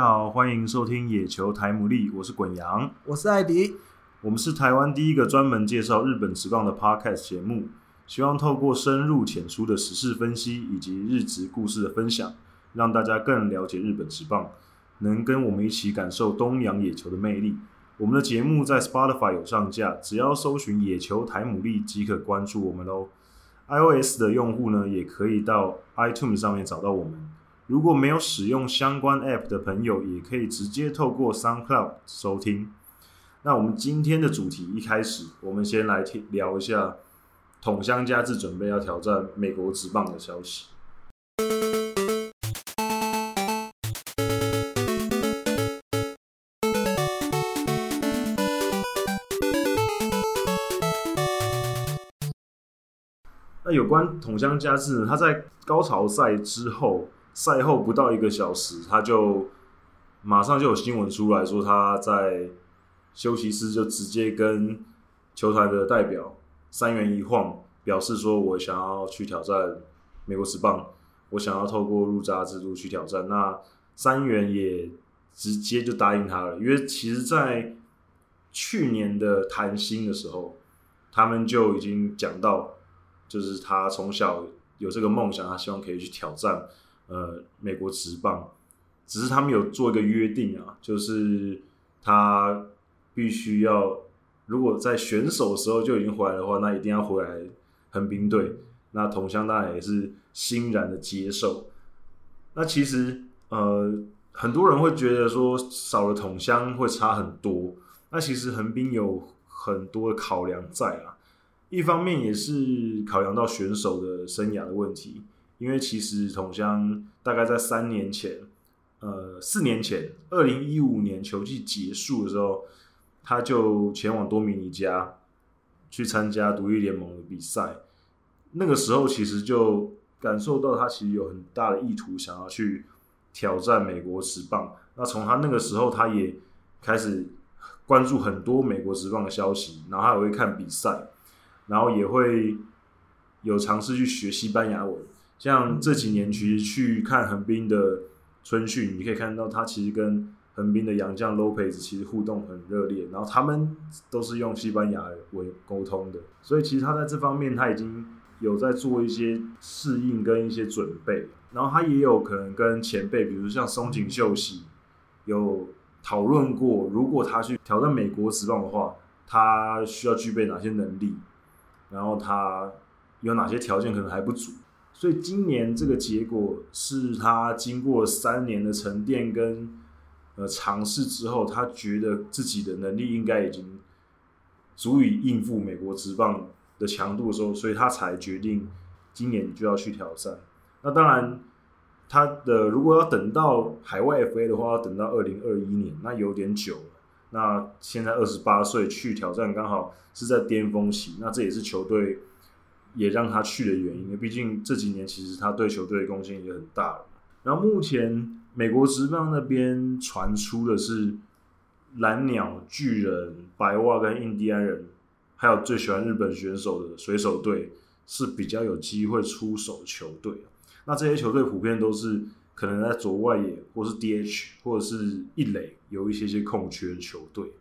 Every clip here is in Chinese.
家好，欢迎收听野球台姆利，我是滚羊，我是艾迪，我们是台湾第一个专门介绍日本职棒的 Podcast 节目，希望透过深入浅出的时事分析以及日职故事的分享，让大家更了解日本职棒，能跟我们一起感受东洋野球的魅力。我们的节目在 Spotify 有上架，只要搜寻“野球台姆利”即可关注我们喽。iOS 的用户呢，也可以到 iTunes 上面找到我们。如果没有使用相关 App 的朋友，也可以直接透过 SoundCloud 收听。那我们今天的主题一开始，我们先来听聊一下桶乡佳治准备要挑战美国职棒的消息。那有关桶乡佳治呢，他在高潮赛之后。赛后不到一个小时，他就马上就有新闻出来说，他在休息室就直接跟球团的代表三元一晃表示说：“我想要去挑战美国职棒，我想要透过入闸制度去挑战。”那三元也直接就答应他了，因为其实，在去年的谈薪的时候，他们就已经讲到，就是他从小有这个梦想，他希望可以去挑战。呃，美国职棒，只是他们有做一个约定啊，就是他必须要，如果在选手的时候就已经回来的话，那一定要回来横滨队。那同乡当然也是欣然的接受。那其实呃，很多人会觉得说少了同乡会差很多。那其实横滨有很多考量在啊，一方面也是考量到选手的生涯的问题。因为其实同乡大概在三年前，呃，四年前，二零一五年球季结束的时候，他就前往多米尼加去参加独立联盟的比赛。那个时候其实就感受到他其实有很大的意图，想要去挑战美国职棒。那从他那个时候，他也开始关注很多美国职棒的消息，然后他也会看比赛，然后也会有尝试去学西班牙文。像这几年，其实去看横滨的春训，你可以看到他其实跟横滨的洋将 Lopez 其实互动很热烈，然后他们都是用西班牙文沟通的，所以其实他在这方面他已经有在做一些适应跟一些准备，然后他也有可能跟前辈，比如像松井秀喜有讨论过，如果他去挑战美国职棒的话，他需要具备哪些能力，然后他有哪些条件可能还不足。所以今年这个结果是他经过三年的沉淀跟呃尝试之后，他觉得自己的能力应该已经足以应付美国职棒的强度的时候，所以他才决定今年就要去挑战。那当然，他的如果要等到海外 FA 的话，要等到二零二一年，那有点久了。那现在二十八岁去挑战，刚好是在巅峰期，那这也是球队。也让他去的原因，毕竟这几年其实他对球队的贡献也很大了。然后目前美国职棒那边传出的是蓝鸟、巨人、白袜跟印第安人，还有最喜欢日本选手的水手队是比较有机会出手球队。那这些球队普遍都是可能在左外野或是 DH 或者是一垒有一些些空缺球队。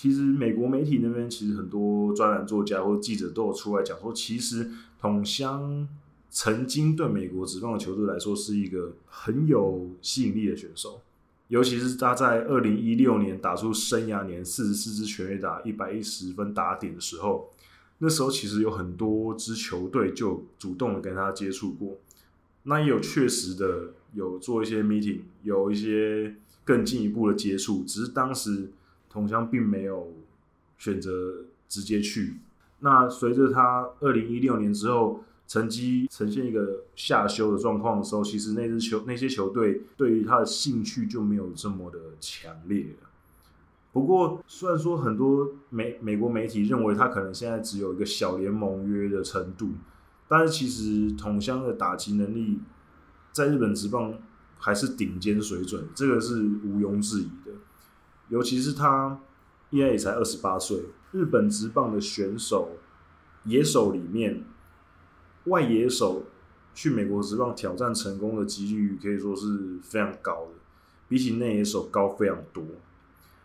其实美国媒体那边其实很多专栏作家或记者都有出来讲说，其实桶乡曾经对美国职棒的球队来说是一个很有吸引力的选手，尤其是他在二零一六年打出生涯年四十四支全垒打、一百一十分打点的时候，那时候其实有很多支球队就主动的跟他接触过，那也有确实的有做一些 meeting，有一些更进一步的接触，只是当时。桶乡并没有选择直接去。那随着他二零一六年之后成绩呈现一个下修的状况的时候，其实那支球那些球队对于他的兴趣就没有这么的强烈了。不过，虽然说很多美美国媒体认为他可能现在只有一个小联盟约的程度，但是其实桶乡的打击能力在日本职棒还是顶尖水准，这个是毋庸置疑的。尤其是他应该也才二十八岁，日本职棒的选手野手里面，外野手去美国职棒挑战成功的几率可以说是非常高的。比起内野手高非常多。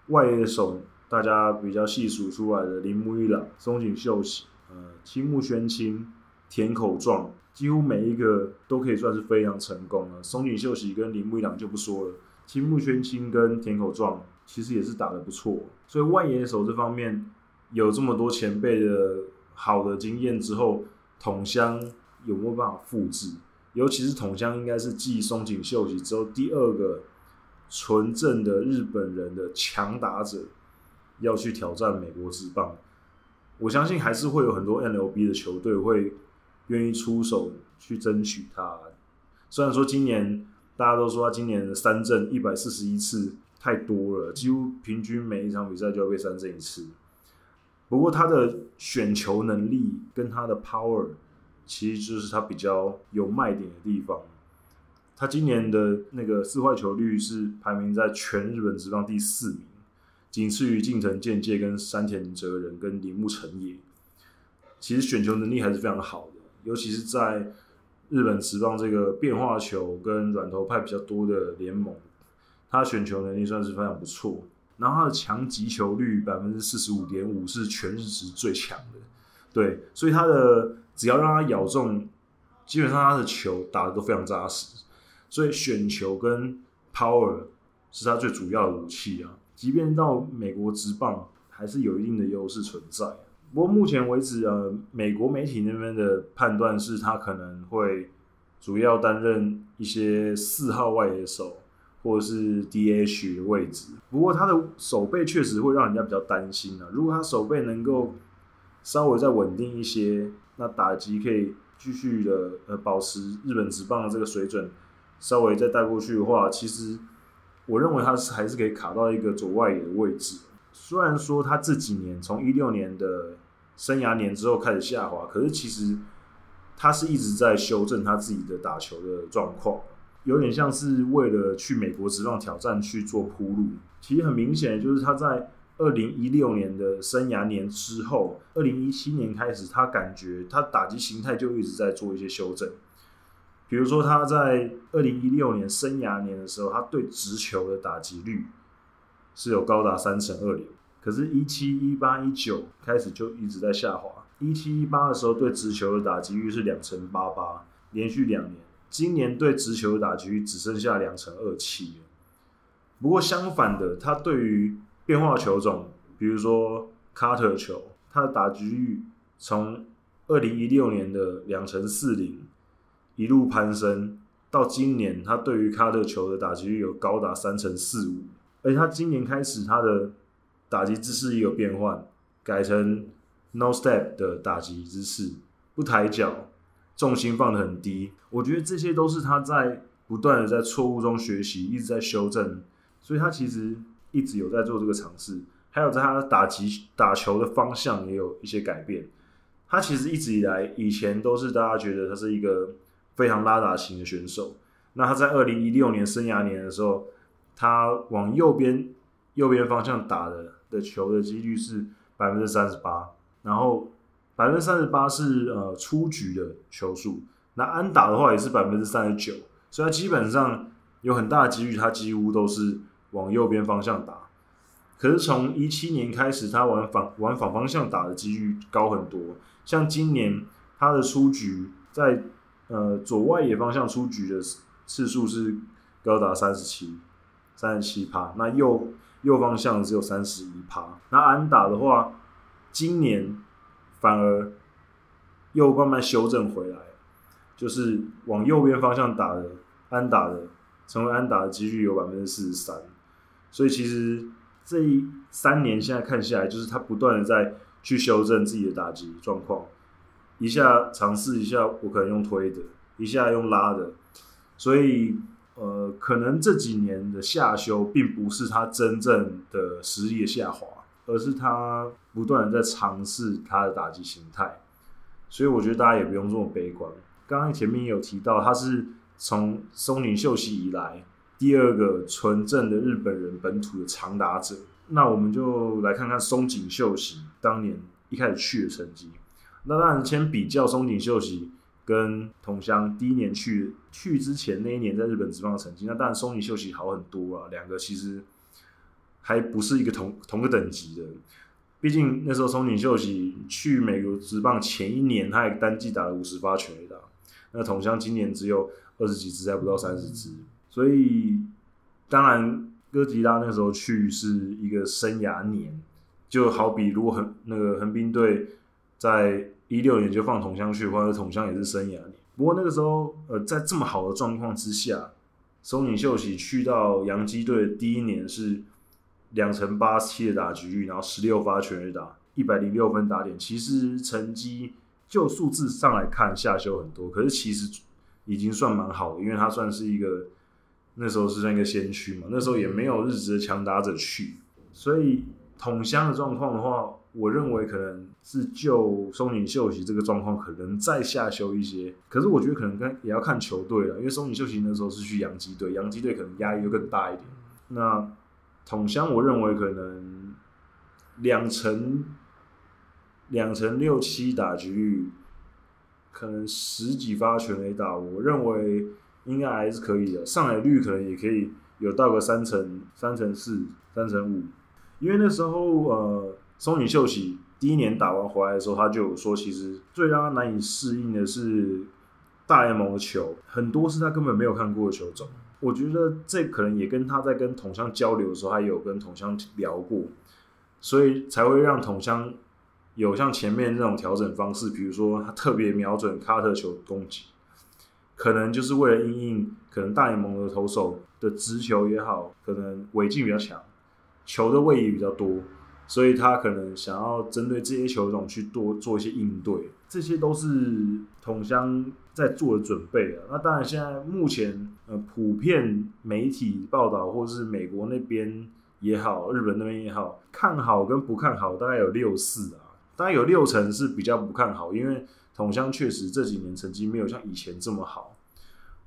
外野手大家比较细数出来的铃木一朗、松井秀喜、呃青木宣清、田口壮，几乎每一个都可以算是非常成功了。松井秀喜跟铃木一朗就不说了，青木宣清跟田口壮其实也是打得不错。所以外野手这方面有这么多前辈的好的经验之后，桶乡有没有办法复制？尤其是桶乡应该是继松井秀喜之后第二个纯正的日本人的强打者，要去挑战美国职棒。我相信还是会有很多 MLB 的球队会愿意出手去争取他。虽然说今年大家都说他今年的三振一百四十一次太多了，几乎平均每一场比赛就要被三振一次。不过他的选球能力跟他的 power。其实就是他比较有卖点的地方。他今年的那个四坏球率是排名在全日本职棒第四名，仅次于近藤健介跟山田哲人跟铃木诚也。其实选球能力还是非常好的，尤其是在日本职棒这个变化球跟软投派比较多的联盟，他选球能力算是非常不错。然后他的强击球率百分之四十五点五是全日职最强的。对，所以他的。只要让他咬中，基本上他的球打得都非常扎实，所以选球跟 power 是他最主要的武器啊。即便到美国职棒，还是有一定的优势存在。不过目前为止，呃，美国媒体那边的判断是他可能会主要担任一些四号外野手或者是 DH 的位置。不过他的手背确实会让人家比较担心啊。如果他手背能够稍微再稳定一些。那打击可以继续的呃保持日本职棒的这个水准，稍微再带过去的话，其实我认为他是还是可以卡到一个左外野的位置。虽然说他这几年从一六年的生涯年之后开始下滑，可是其实他是一直在修正他自己的打球的状况，有点像是为了去美国职棒挑战去做铺路。其实很明显就是他在。二零一六年的生涯年之后，二零一七年开始，他感觉他打击形态就一直在做一些修正。比如说，他在二零一六年生涯年的时候，他对直球的打击率是有高达三成二零，可是，一七、一八、一九开始就一直在下滑。一七、一八的时候，对直球的打击率是两成八八，连续两年。今年对直球的打击率只剩下两成二七。不过相反的，他对于变化球种，比如说卡特球，它的打击率从二零一六年的两成四零一路攀升，到今年，它对于卡特球的打击率有高达三成四五。而且它今年开始，它的打击姿势也有变换，改成 no step 的打击姿势，不抬脚，重心放得很低。我觉得这些都是他在不断的在错误中学习，一直在修正，所以他其实。一直有在做这个尝试，还有在他打击打球的方向也有一些改变。他其实一直以来以前都是大家觉得他是一个非常拉打型的选手。那他在二零一六年生涯年的时候，他往右边右边方向打的的球的几率是百分之三十八，然后百分之三十八是呃出局的球数。那安打的话也是百分之三十九，所以他基本上有很大的几率，他几乎都是。往右边方向打，可是从一七年开始，他往反往反方向打的几率高很多。像今年他的出局在呃左外野方向出局的次数是高达三十七，三十七趴。那右右方向只有三十一趴。那安打的话，今年反而又慢慢修正回来，就是往右边方向打的安打的，成为安打的几率有百分之四十三。所以其实这一三年现在看下来，就是他不断的在去修正自己的打击状况，一下尝试一下，我可能用推的，一下用拉的，所以呃，可能这几年的下修并不是他真正的实力的下滑，而是他不断的在尝试他的打击形态。所以我觉得大家也不用这么悲观。刚刚前面也有提到，他是从松井秀喜以来。第二个纯正的日本人本土的长打者，那我们就来看看松井秀喜当年一开始去的成绩。那当然，先比较松井秀喜跟同乡第一年去去之前那一年在日本职棒的成绩，那当然松井秀喜好很多啊，两个其实还不是一个同同个等级的。毕竟那时候松井秀喜去美国职棒前一年，他也单季打了五十八全垒打，那桐乡今年只有二十几支，还不到三十支，所以当然哥吉拉那时候去是一个生涯年，就好比如果横那个横滨队在一六年就放桐乡去，或者桐乡也是生涯年。不过那个时候，呃，在这么好的状况之下，松井秀喜去到洋基队的第一年是。两成八七的打局率，然后十六发全垒打，一百零六分打点。其实成绩就数字上来看下修很多，可是其实已经算蛮好的，因为他算是一个那时候是算一个先驱嘛。那时候也没有日职的强打者去，所以统乡的状况的话，我认为可能是就松井秀喜这个状况可能再下修一些。可是我觉得可能跟也要看球队了，因为松井秀喜那时候是去洋基队，洋基队可能压力又更大一点。那统乡，我认为可能两成两成六七打击率，可能十几发全垒打，我认为应该还是可以的。上垒率可能也可以有到个三成三成四三成五，因为那时候呃，松井秀喜第一年打完回来的时候，他就说，其实最让他难以适应的是大联盟的球，很多是他根本没有看过的球种。我觉得这可能也跟他在跟同乡交流的时候，他有跟同乡聊过，所以才会让同乡有像前面那种调整方式，比如说他特别瞄准卡特球攻击，可能就是为了因应可能大联盟的投手的直球也好，可能尾劲比较强，球的位移比较多。所以他可能想要针对这些球种去多做一些应对，这些都是统乡在做的准备啊。那当然，现在目前呃，普遍媒体报道或者是美国那边也好，日本那边也好，看好跟不看好大概有六四啊，大概有六成是比较不看好，因为统乡确实这几年成绩没有像以前这么好。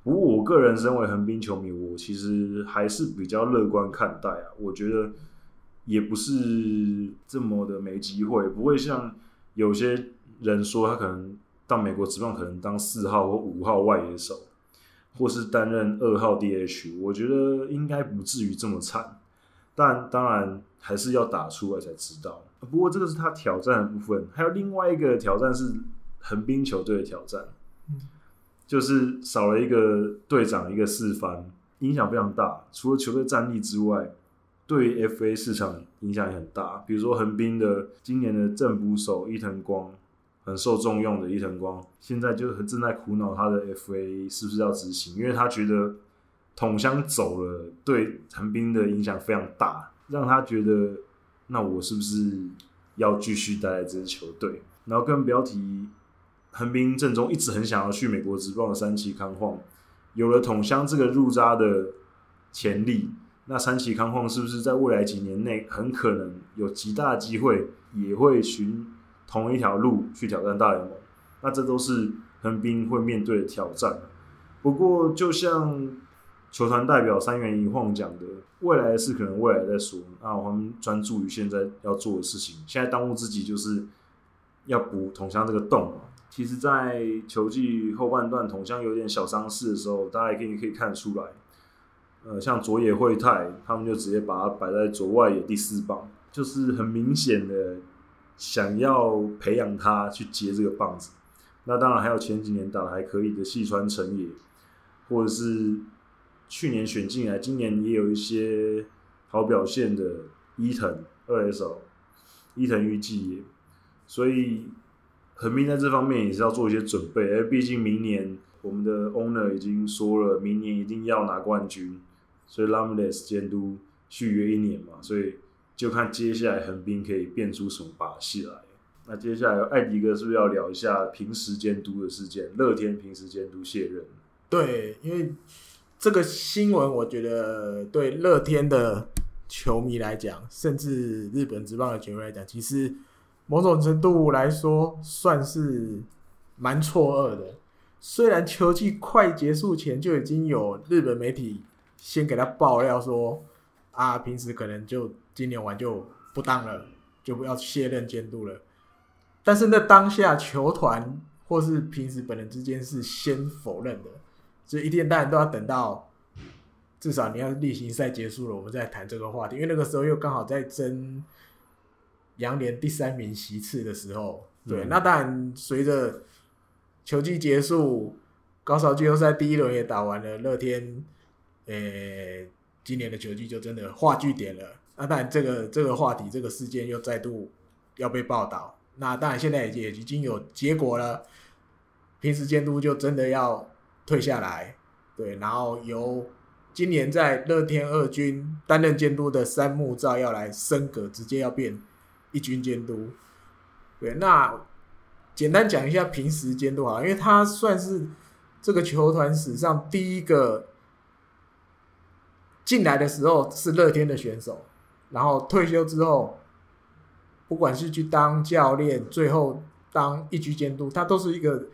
不过我个人身为横滨球迷，我其实还是比较乐观看待啊，我觉得。也不是这么的没机会，不会像有些人说他可能到美国职棒可能当四号或五号外野手，或是担任二号 DH，我觉得应该不至于这么惨，但当然还是要打出来才知道。不过这个是他挑战的部分，还有另外一个挑战是横滨球队的挑战，就是少了一个队长一个四番，影响非常大。除了球队战力之外。对 FA 市场影响也很大，比如说横滨的今年的正捕手伊藤光，很受重用的伊藤光，现在就正在苦恼他的 FA 是不是要执行，因为他觉得桐乡走了，对横滨的影响非常大，让他觉得那我是不是要继续待在这支球队？然后更不要提横滨正中一直很想要去美国职棒的三崎康晃，有了桐乡这个入札的潜力。那三崎康晃是不是在未来几年内很可能有极大机会，也会寻同一条路去挑战大联盟？那这都是横滨会面对的挑战。不过，就像球团代表三元一晃讲的，未来的事可能未来再说。那我们专注于现在要做的事情。现在当务之急就是要补桐乡这个洞。其实，在球季后半段，桐乡有点小伤势的时候，大家也可以可以看得出来。呃，像佐野惠太，他们就直接把他摆在左外野第四棒，就是很明显的想要培养他去接这个棒子。那当然还有前几年打得还可以的细川诚也，或者是去年选进来，今年也有一些好表现的伊藤二 S 手伊藤裕纪。所以横滨在这方面也是要做一些准备，而毕竟明年我们的 owner 已经说了，明年一定要拿冠军。所以拉姆雷斯监督续约一年嘛，所以就看接下来横滨可以变出什么把戏来。那接下来艾迪哥是不是要聊一下平时监督的事件？乐天平时监督卸任。对，因为这个新闻，我觉得对乐天的球迷来讲，甚至日本职棒的球迷来讲，其实某种程度来说算是蛮错愕的。虽然球季快结束前就已经有日本媒体。先给他爆料说，啊，平时可能就今年完就不当了，就不要卸任监督了。但是那当下球团或是平时本人之间是先否认的，所以一定当然都要等到至少你要例行赛结束了，我们再谈这个话题，因为那个时候又刚好在争洋联第三名席次的时候。对，嗯、那当然随着球季结束，高潮季后赛第一轮也打完了，乐天，呃、今年的球季就真的画句点了。那当然，这个这个话题，这个事件又再度要被报道。那当然，现在也已经有结果了，平时监督就真的要退下来，对，然后由今年在乐天二军担任监督的山木照要来升格，直接要变一军监督。对，那简单讲一下平时监督啊，因为他算是这个球团史上第一个进来的时候是乐天的选手，然后退休之后，不管是去当教练，最后当一局监督，他都是一个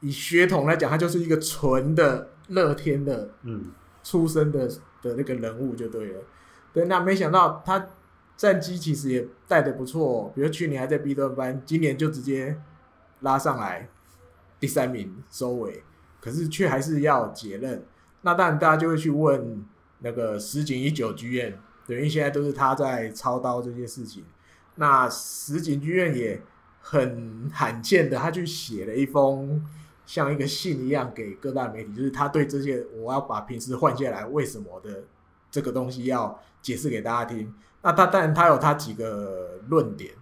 以血统来讲，他就是一个纯的乐天的嗯出身的的那个人物就对了。对，那没想到他。战绩其实也带的不错，比如去年还在 B 段班，今年就直接拉上来第三名收尾，可是却还是要解任。那当然大家就会去问那个石井一九剧院，等于现在都是他在操刀这些事情。那石井剧院也很罕见的，他去写了一封像一个信一样给各大媒体，就是他对这些我要把平时换下来为什么的这个东西要解释给大家听。那他当然，他有他几个论点。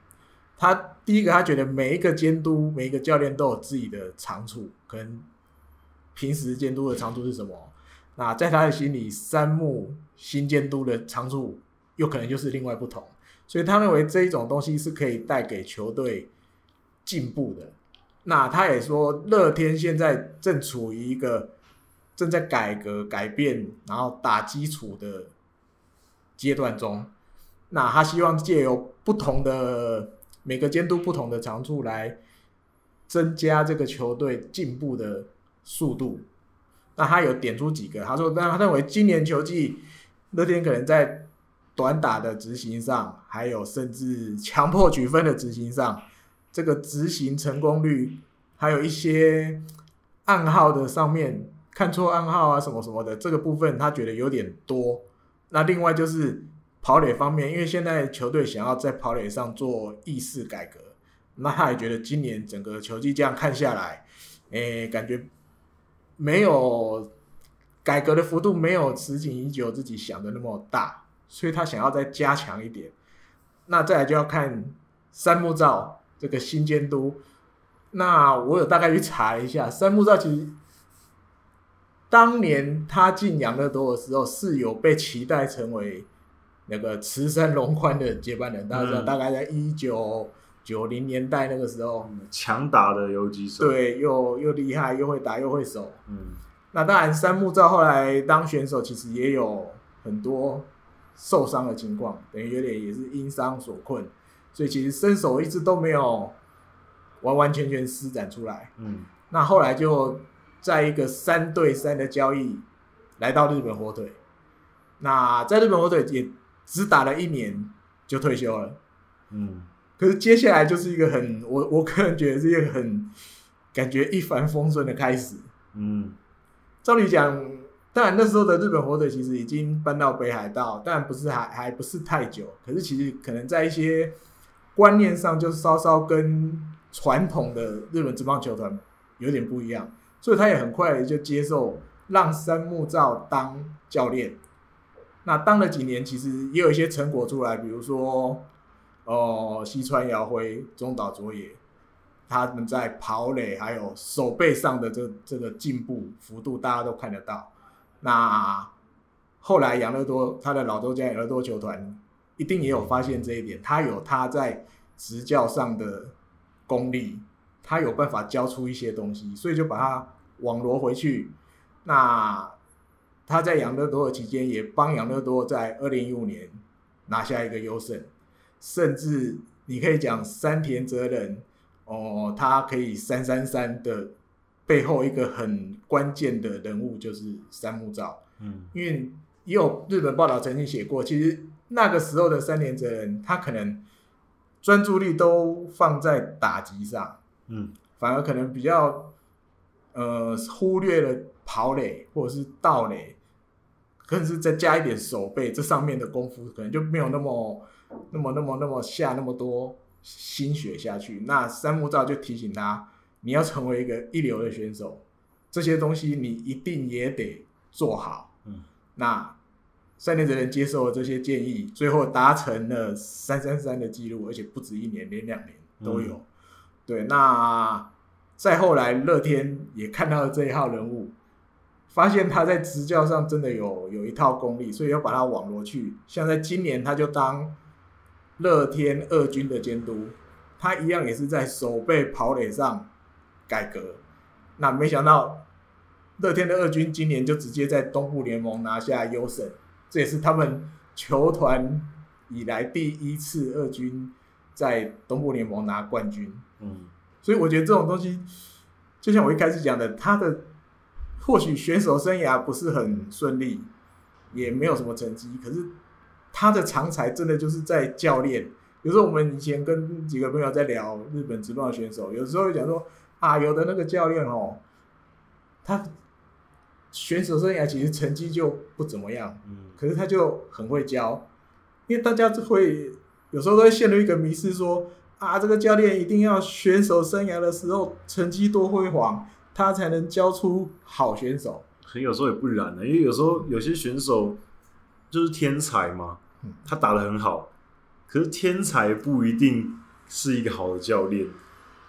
他第一个，他觉得每一个监督、每一个教练都有自己的长处，可能平时监督的长处是什么？那在他的心里，三木新监督的长处又可能就是另外不同。所以他认为这一种东西是可以带给球队进步的。那他也说，乐天现在正处于一个正在改革、改变，然后打基础的阶段中。那他希望借由不同的每个监督不同的长处来增加这个球队进步的速度。那他有点出几个，他说，那他认为今年球季乐天可能在短打的执行上，还有甚至强迫取分的执行上，这个执行成功率，还有一些暗号的上面看错暗号啊什么什么的，这个部分他觉得有点多。那另外就是。跑垒方面，因为现在球队想要在跑垒上做意识改革，那他也觉得今年整个球季这样看下来，诶、感觉没有改革的幅度没有石井一久自己想的那么大，所以他想要再加强一点。那再来就要看三木照这个新监督。那我有大概去查一下，三木照其实当年他进养乐多的时候是有被期待成为。那个慈山龙宽的接班人，大家知道，大概在一九九零年代那个时候，强打的游击手，对，又又厉害，又会打，又会守。嗯，那当然，三木照后来当选手，其实也有很多受伤的情况，等于有点也是因伤所困，所以其实身手一直都没有完完全全施展出来。嗯，那后来就在一个三对三的交易来到日本火腿，那在日本火腿也。只打了一年就退休了，嗯，可是接下来就是一个很我我个人觉得是一个很感觉一帆风顺的开始，嗯，照理讲，当然那时候的日本火腿其实已经搬到北海道，当然不是还还不是太久，可是其实可能在一些观念上就是稍稍跟传统的日本职棒球团有点不一样，所以他也很快就接受让山木照当教练。那当了几年，其实也有一些成果出来，比如说，哦，西川遥辉、中岛卓也，他们在跑垒还有手背上的这这个进步幅度，大家都看得到。那后来养乐多他的老东家养乐多球团一定也有发现这一点，他有他在执教上的功力，他有办法教出一些东西，所以就把他网罗回去。那。他在养乐多的期间，也帮养乐多在二零一五年拿下一个优胜，甚至你可以讲山田哲人哦，他可以三三三的背后一个很关键的人物就是三木照，嗯，因为也有日本报道曾经写过，其实那个时候的三田哲人，他可能专注力都放在打击上，嗯，反而可能比较呃忽略了跑垒或者是盗垒，更是再加一点守备这上面的功夫，可能就没有那么那么那么那么下那么多心血下去。那三木照就提醒他，你要成为一个一流的选手，这些东西你一定也得做好。嗯，那。三年的人接受了这些建议，最后达成了三三三的记录，而且不止一年，连两年都有。嗯、对，那再后来，乐天也看到了这一号人物，发现他在执教上真的有有一套功力，所以要把他网罗去。像在今年，他就当乐天二军的监督，他一样也是在守备跑垒上改革。那没想到，乐天的二军今年就直接在东部联盟拿下优胜。这也是他们球团以来第一次二军在东部联盟拿冠军。嗯，所以我觉得这种东西，就像我一开始讲的，他的或许选手生涯不是很顺利，也没有什么成绩，可是他的长才真的就是在教练。有时候我们以前跟几个朋友在聊日本职棒选手，有时候会讲说啊，有的那个教练哦，他。选手生涯其实成绩就不怎么样，嗯，可是他就很会教，因为大家就会有时候都会陷入一个迷失，说啊，这个教练一定要选手生涯的时候成绩多辉煌，他才能教出好选手。可有时候也不然呢，因为有时候有些选手就是天才嘛，他打的很好，可是天才不一定是一个好的教练，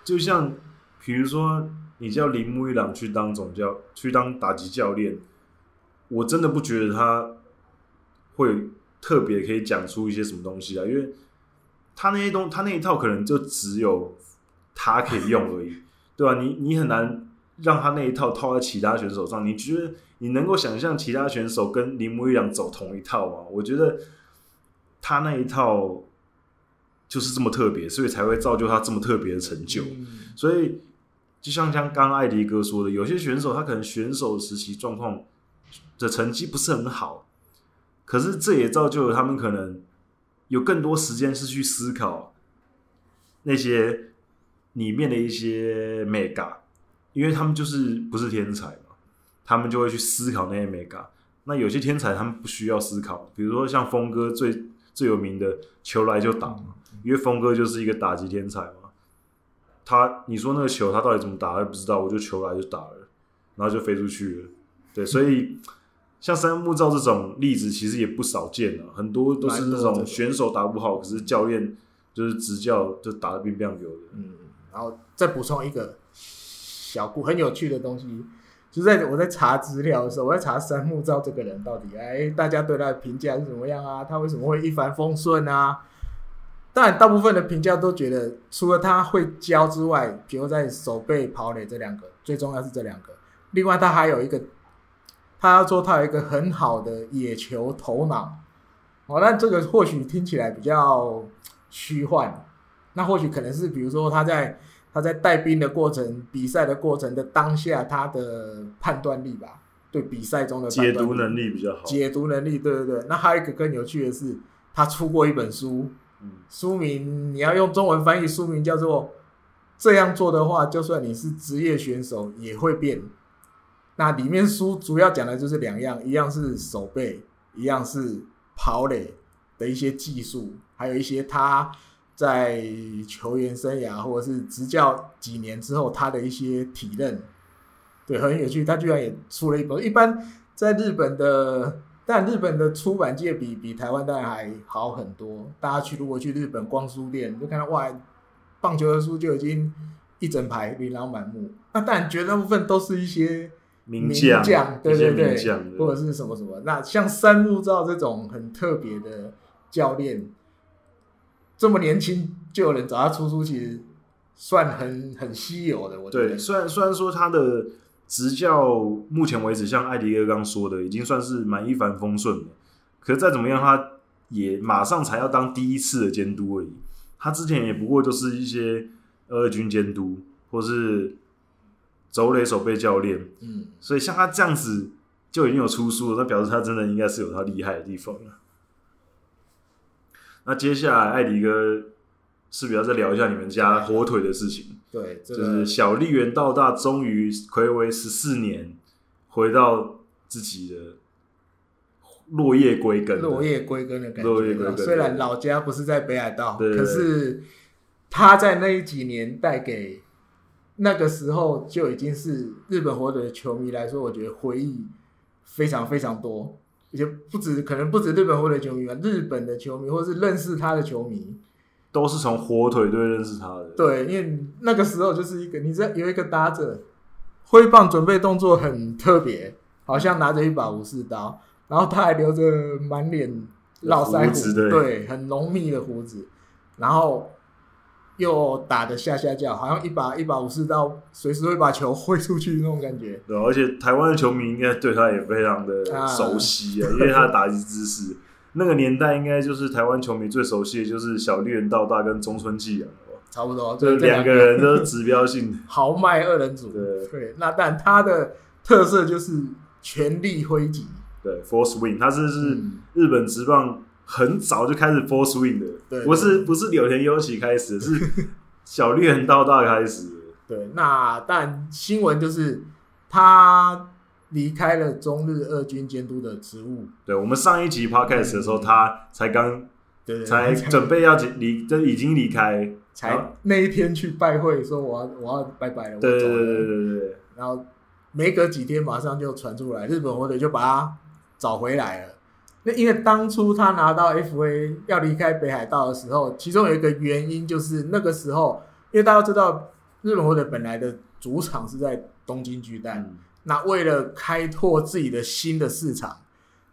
就像比如说。你叫铃木一朗去当总教，去当打击教练，我真的不觉得他会特别可以讲出一些什么东西啊，因为他那些东，他那一套可能就只有他可以用而已，对吧？你你很难让他那一套套在其他选手上。你觉得你能够想象其他选手跟铃木一朗走同一套吗？我觉得他那一套就是这么特别，所以才会造就他这么特别的成就，所以。就像像刚刚艾迪哥说的，有些选手他可能选手时期状况的成绩不是很好，可是这也造就了他们可能有更多时间是去思考那些里面的一些美感，因为他们就是不是天才嘛，他们就会去思考那些美感。那有些天才他们不需要思考，比如说像峰哥最最有名的球来就打嘛，因为峰哥就是一个打击天才嘛。他，你说那个球他到底怎么打，他也不知道。我就球来就打了，然后就飞出去了。对，所以 像三木照这种例子其实也不少见了，很多都是那种选手打不好，可是教练就是执教就打的乒乒乓乓的。嗯，然后再补充一个小故很有趣的东西，就在我在查资料的时候，我在查山木照这个人到底，哎，大家对他的评价是怎么样啊？他为什么会一帆风顺啊？当然，大部分的评价都觉得，除了他会教之外，比如在守备、跑垒这两个，最重要是这两个。另外，他还有一个，他要说他有一个很好的野球头脑。哦，那这个或许听起来比较虚幻。那或许可能是，比如说他在他在带兵的过程、比赛的过程的当下，他的判断力吧，对比赛中的解读能力比较好。解读能力，对对对。那还有一个更有趣的是，他出过一本书。书名你要用中文翻译，书名叫做“这样做的话，就算你是职业选手也会变”。那里面书主要讲的就是两样，一样是手背，一样是跑垒的一些技术，还有一些他在球员生涯或者是执教几年之后他的一些体认。对，很有趣。他居然也出了一本。一般在日本的。但日本的出版界比比台湾当然还好很多。大家去如果去日本逛书店，就看到哇，棒球的书就已经一整排琳琅满目。那当然绝大部分都是一些名将，对对对，或者是什么什么。那像三木照这种很特别的教练，这么年轻就有人找他出书，其实算很很稀有的。我觉得，对，虽然虽然说他的。执教目前为止，像艾迪哥刚说的，已经算是蛮一帆风顺的。可是再怎么样，他也马上才要当第一次的监督而已。他之前也不过就是一些二军监督，或是走垒守备教练。嗯，所以像他这样子就已经有出书了，那表示他真的应该是有他厉害的地方了。那接下来，艾迪哥是不是要再聊一下你们家火腿的事情？对，这个、就是小笠原道大终于暌违十四年回到自己的落叶归根，落叶归根的感觉。落叶归根。虽然老家不是在北海道，可是他在那一几年带给那个时候就已经是日本火腿的球迷来说，我觉得回忆非常非常多，而且不止可能不止日本队的球迷吧，日本的球迷或是认识他的球迷。都是从火腿队认识他的。对，因为那个时候就是一个，你知道有一个打者挥棒准备动作很特别，好像拿着一把武士刀，然后他还留着满脸络腮胡，对，对，很浓密的胡子，然后又打的下下叫，好像一把一把武士刀随时会把球挥出去那种感觉。对，而且台湾的球迷应该对他也非常的熟悉啊，因为他的打击姿势。那个年代应该就是台湾球迷最熟悉的就是小笠原道大跟中村纪阳？差不多，这两个人都是指标性 豪迈二人组。对对，那但他的特色就是全力挥击。对 Force Wing，他是是日本职棒很早就开始 full swing 的，对，不是不是柳田优起开始，是小绿人道大开始。对，那但新闻就是他。离开了中日二军监督的职务。对，我们上一集 podcast 的时候，他才刚，对，才准备要离，就已经离开，才那一天去拜会，说我要我要拜拜了，对对对对对。然后没隔几天，马上就传出来，日本火腿就把他找回来了。那因为当初他拿到 FA 要离开北海道的时候，其中有一个原因就是那个时候，因为大家知道日本火腿本来的主场是在东京巨蛋。嗯那为了开拓自己的新的市场，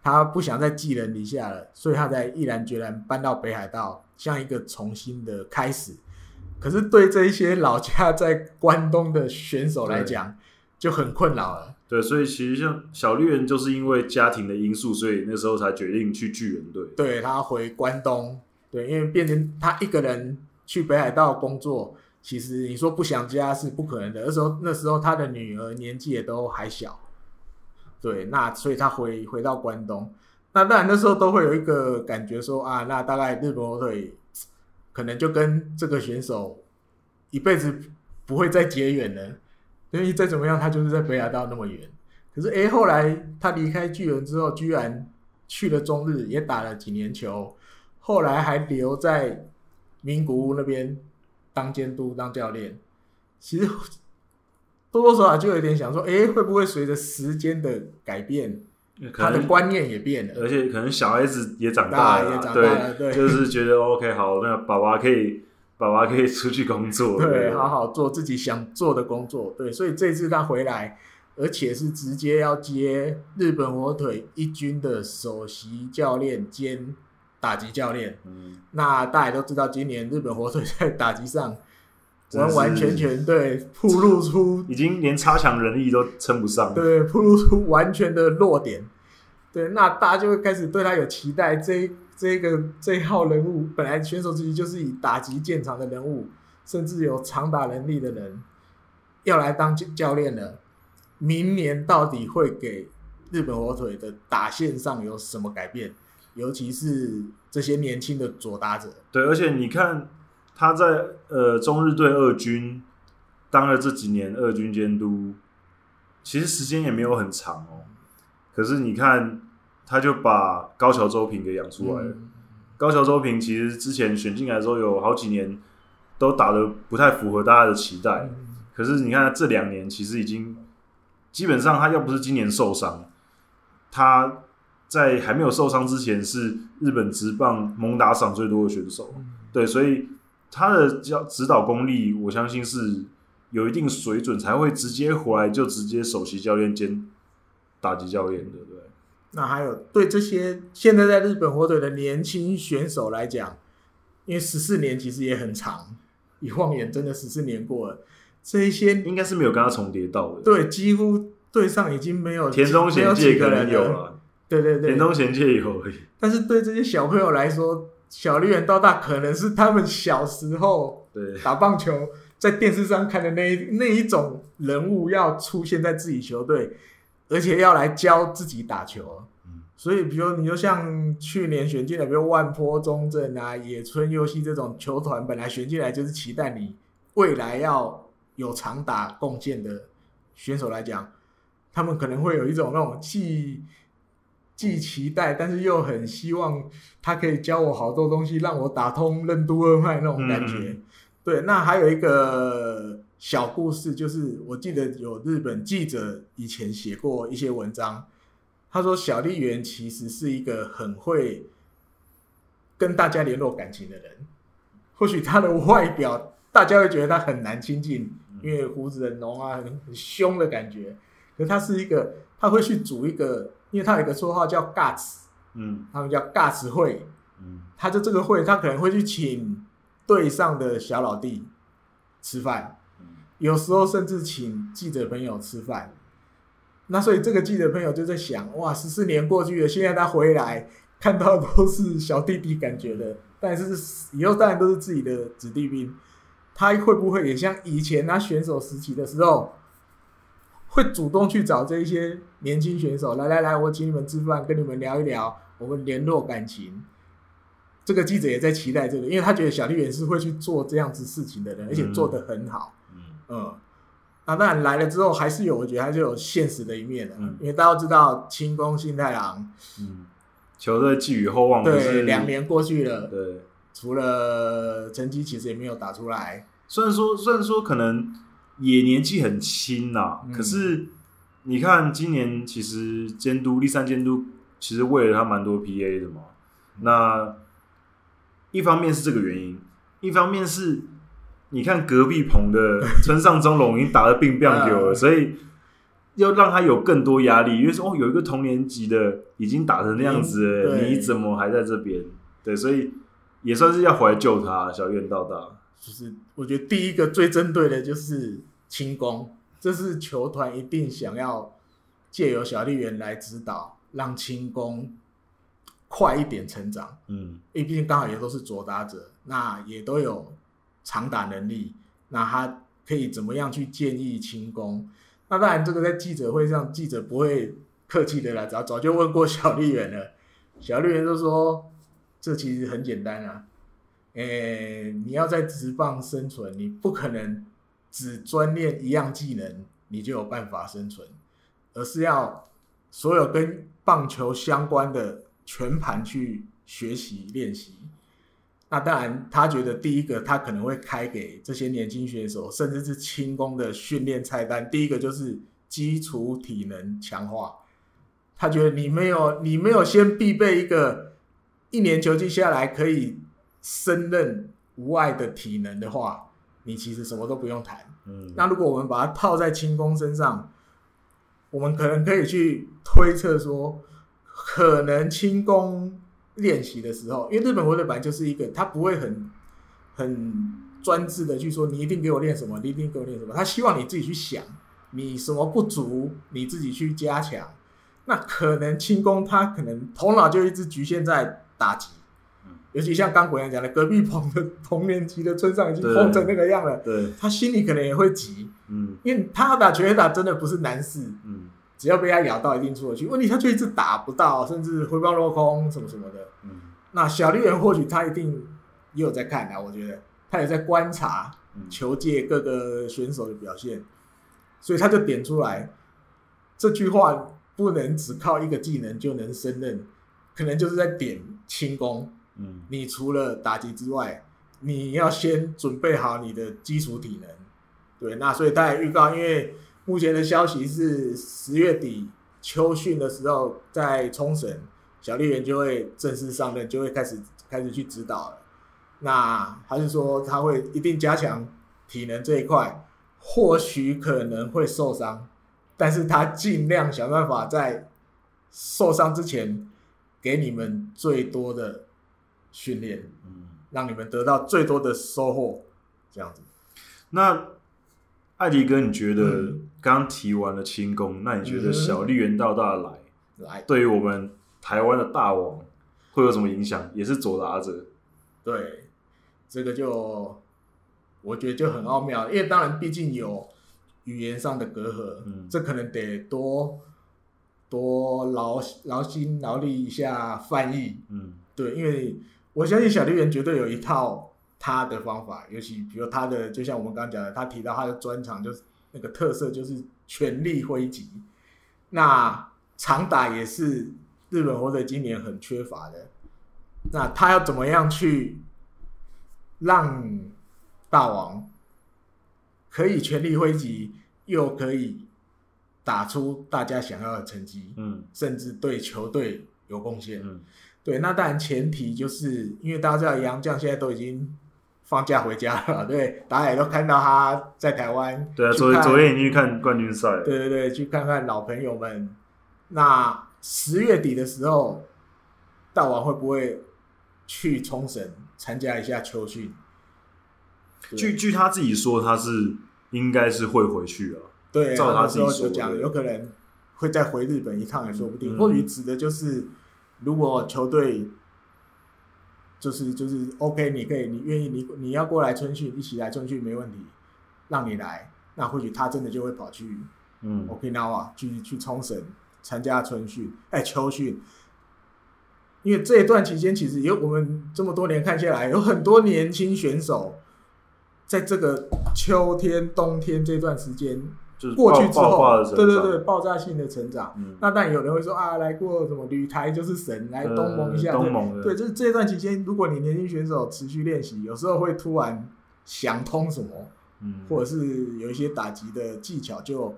他不想再寄人篱下了，所以他才毅然决然搬到北海道，像一个重新的开始。可是对这一些老家在关东的选手来讲，就很困扰了。对，所以其实像小绿人就是因为家庭的因素，所以那时候才决定去巨人队。对，他回关东，对，因为变成他一个人去北海道工作。其实你说不想家是不可能的，那时候那时候他的女儿年纪也都还小，对，那所以他回回到关东，那当然那时候都会有一个感觉说啊，那大概日本火腿可能就跟这个选手一辈子不会再结缘了，因为再怎么样他就是在北海道那么远，可是诶，后来他离开巨人之后，居然去了中日，也打了几年球，后来还留在名古屋那边。当监督、当教练，其实多多少少就有点想说，哎，会不会随着时间的改变，他的观念也变了，而且可能小孩子也长大了，也长大了，对，对，就是觉得 OK，好，那爸爸可以，爸爸可以出去工作，对，好好做自己想做的工作，对，所以这次他回来，而且是直接要接日本火腿一军的首席教练兼。打击教练，嗯，那大家都知道，今年日本火腿在打击上完完全全对铺露出，已经连差强人意都称不上，对，铺露出完全的弱点。对，那大家就会开始对他有期待。这这个这一号人物，本来选手之一就是以打击见长的人物，甚至有长打能力的人，要来当教练了。明年到底会给日本火腿的打线上有什么改变？尤其是这些年轻的左打者，对，而且你看他在呃中日队二军当了这几年二军监督，其实时间也没有很长哦。可是你看，他就把高桥周平给养出来了。嗯、高桥周平其实之前选进来的时候，有好几年都打的不太符合大家的期待。嗯、可是你看他这两年，其实已经基本上，他要不是今年受伤，他。在还没有受伤之前，是日本职棒猛打赏最多的选手，嗯、对，所以他的教指导功力，我相信是有一定水准，才会直接回来就直接首席教练兼打击教练的，对。那还有对这些现在在日本火腿的年轻选手来讲，因为十四年其实也很长，一晃眼真的十四年过了，这一些应该是没有跟他重叠到的，对，几乎队上已经没有田中贤介可能有了。对对对，田中贤介有而已。但是对这些小朋友来说，小笠原道大可能是他们小时候打棒球在电视上看的那一那一种人物，要出现在自己球队，而且要来教自己打球。所以，比如你就像去年选进来，比如万坡中正啊、野村佑希这种球团，本来选进来就是期待你未来要有长打贡献的选手来讲，他们可能会有一种那种既既期待，但是又很希望他可以教我好多东西，让我打通任督二脉那种感觉。嗯、对，那还有一个小故事，就是我记得有日本记者以前写过一些文章。他说：“小笠原其实是一个很会跟大家联络感情的人。或许他的外表大家会觉得他很难亲近，因为胡子很浓啊，很很凶的感觉。可他是一个，他会去组一个，因为他有一个绰号叫 Guts，嗯，他们叫 Guts 会，嗯，他就这个会，他可能会去请队上的小老弟吃饭，有时候甚至请记者朋友吃饭。”那所以这个记者朋友就在想，哇，十四年过去了，现在他回来看到都是小弟弟感觉的，但是以后当然都是自己的子弟兵，他会不会也像以前他选手时期的时候，会主动去找这一些年轻选手，来来来，我请你们吃饭，跟你们聊一聊，我们联络感情。这个记者也在期待这个，因为他觉得小丽也是会去做这样子事情的人，而且做得很好，嗯那当然来了之后，还是有，我觉得还是有现实的一面的。嗯，因为大家都知道清宫信太郎，嗯，球队寄予厚望，对，两年过去了，对，除了成绩其实也没有打出来。虽然说，虽然说可能也年纪很轻呐、啊嗯，可是你看今年其实监督立三监督其实为了他蛮多 PA 的嘛。那一方面是这个原因，一方面是。你看隔壁棚的村上中隆已经打得病病久 了，所以要让他有更多压力，因为说哦，有一个同年级的已经打成那样子了，嗯，你怎么还在这边？对，所以也算是要回来救他。小笠原道大，就是我觉得第一个最针对的就是轻功，这是球团一定想要借由小笠原来指导，让轻功快一点成长。嗯，因为毕竟刚好也都是左打者，那也都有。长打能力，那他可以怎么样去建议轻功？那当然，这个在记者会上，记者不会客气的啦，早早就问过小笠原了。小笠原就说：“这其实很简单啊，诶、你要在职棒生存，你不可能只专练一样技能，你就有办法生存，而是要所有跟棒球相关的全盘去学习练习。”那当然，他觉得第一个他可能会开给这些年轻选手，甚至是轻功的训练菜单。第一个就是基础体能强化。他觉得你没有你没有先必备一个一年球季下来可以胜任无碍的体能的话，你其实什么都不用谈。嗯。那如果我们把它套在轻功身上，我们可能可以去推测说，可能清宫。练习的时候，因为日本火腿本来就是一个，他不会很很专制的去说你一定给我练什么，你一定给我练什么，他希望你自己去想，你什么不足，你自己去加强。那可能轻功他可能头脑就一直局限在打击，尤其像刚国阳讲的，隔壁棚的同年级的村上已经疯成那个样了，对，他心里可能也会急，嗯，因为他要打全垒打真的不是难事，嗯。只要被他咬到，一定出得去。问题他就一直打不到，甚至挥棒落空什么什么的。嗯，那小绿人或许他一定也有在看啊，我觉得他也在观察球界各个选手的表现，嗯，所以他就点出来这句话不能只靠一个技能就能胜任，可能就是在点轻功。嗯，你除了打击之外，你要先准备好你的基础体能。对，那所以他也预告，因为。目前的消息是十月底秋训的时候，在冲绳，小笠原就会正式上任，就会开始开始去指导了。那他是说他会一定加强体能这一块，或许可能会受伤，但是他尽量想办法在受伤之前给你们最多的训练，嗯，让你们得到最多的收获，这样子。那。艾迪哥，你觉得刚提完了清宫，嗯，那你觉得小笠原道大来，来对于我们台湾的大王会有什么影响？也是左打者。对，这个就我觉得就很奥妙，因为当然毕竟有语言上的隔阂，嗯，这可能得多多劳劳心劳力一下翻译。嗯，对，因为我相信小笠原绝对有一套他的方法，尤其比如他的，就像我们刚刚讲的，他提到他的专长就是那个特色就是全力挥击，那长打也是日本火腿今年很缺乏的。那他要怎么样去让大王可以全力挥击，又可以打出大家想要的成绩，嗯，甚至对球队有贡献，嗯，对。那当然前提就是因为大家知道洋将现在都已经放假回家了，对，大家也都看到他在台湾，对啊，昨天昨天已经去看冠军赛，对对对，去看看老朋友们。那十月底的时候，大王会不会去冲绳参加一下秋训？据据他自己说，他是应该是会回去啊。对，照他自己说就讲，有可能会再回日本一趟也说不定。嗯、或许指的就是，如果球队就是就是 OK，你可以，你愿意，你你要过来春训，一起来春训没问题，让你来，那或许他真的就会跑去嗯 Okinawa 去去冲绳参加春训，哎，秋训。因为这一段期间，其实有我们这么多年看下来，有很多年轻选手。在这个秋天、冬天这段时间过去之后，对对对，爆炸性的成长。嗯、那但有人会说啊，来过什么旅台就是神，来东盟一下。东盟对，就是这段期间，如果你年轻选手持续练习，有时候会突然想通什么，嗯、或者是有一些打击的技巧，就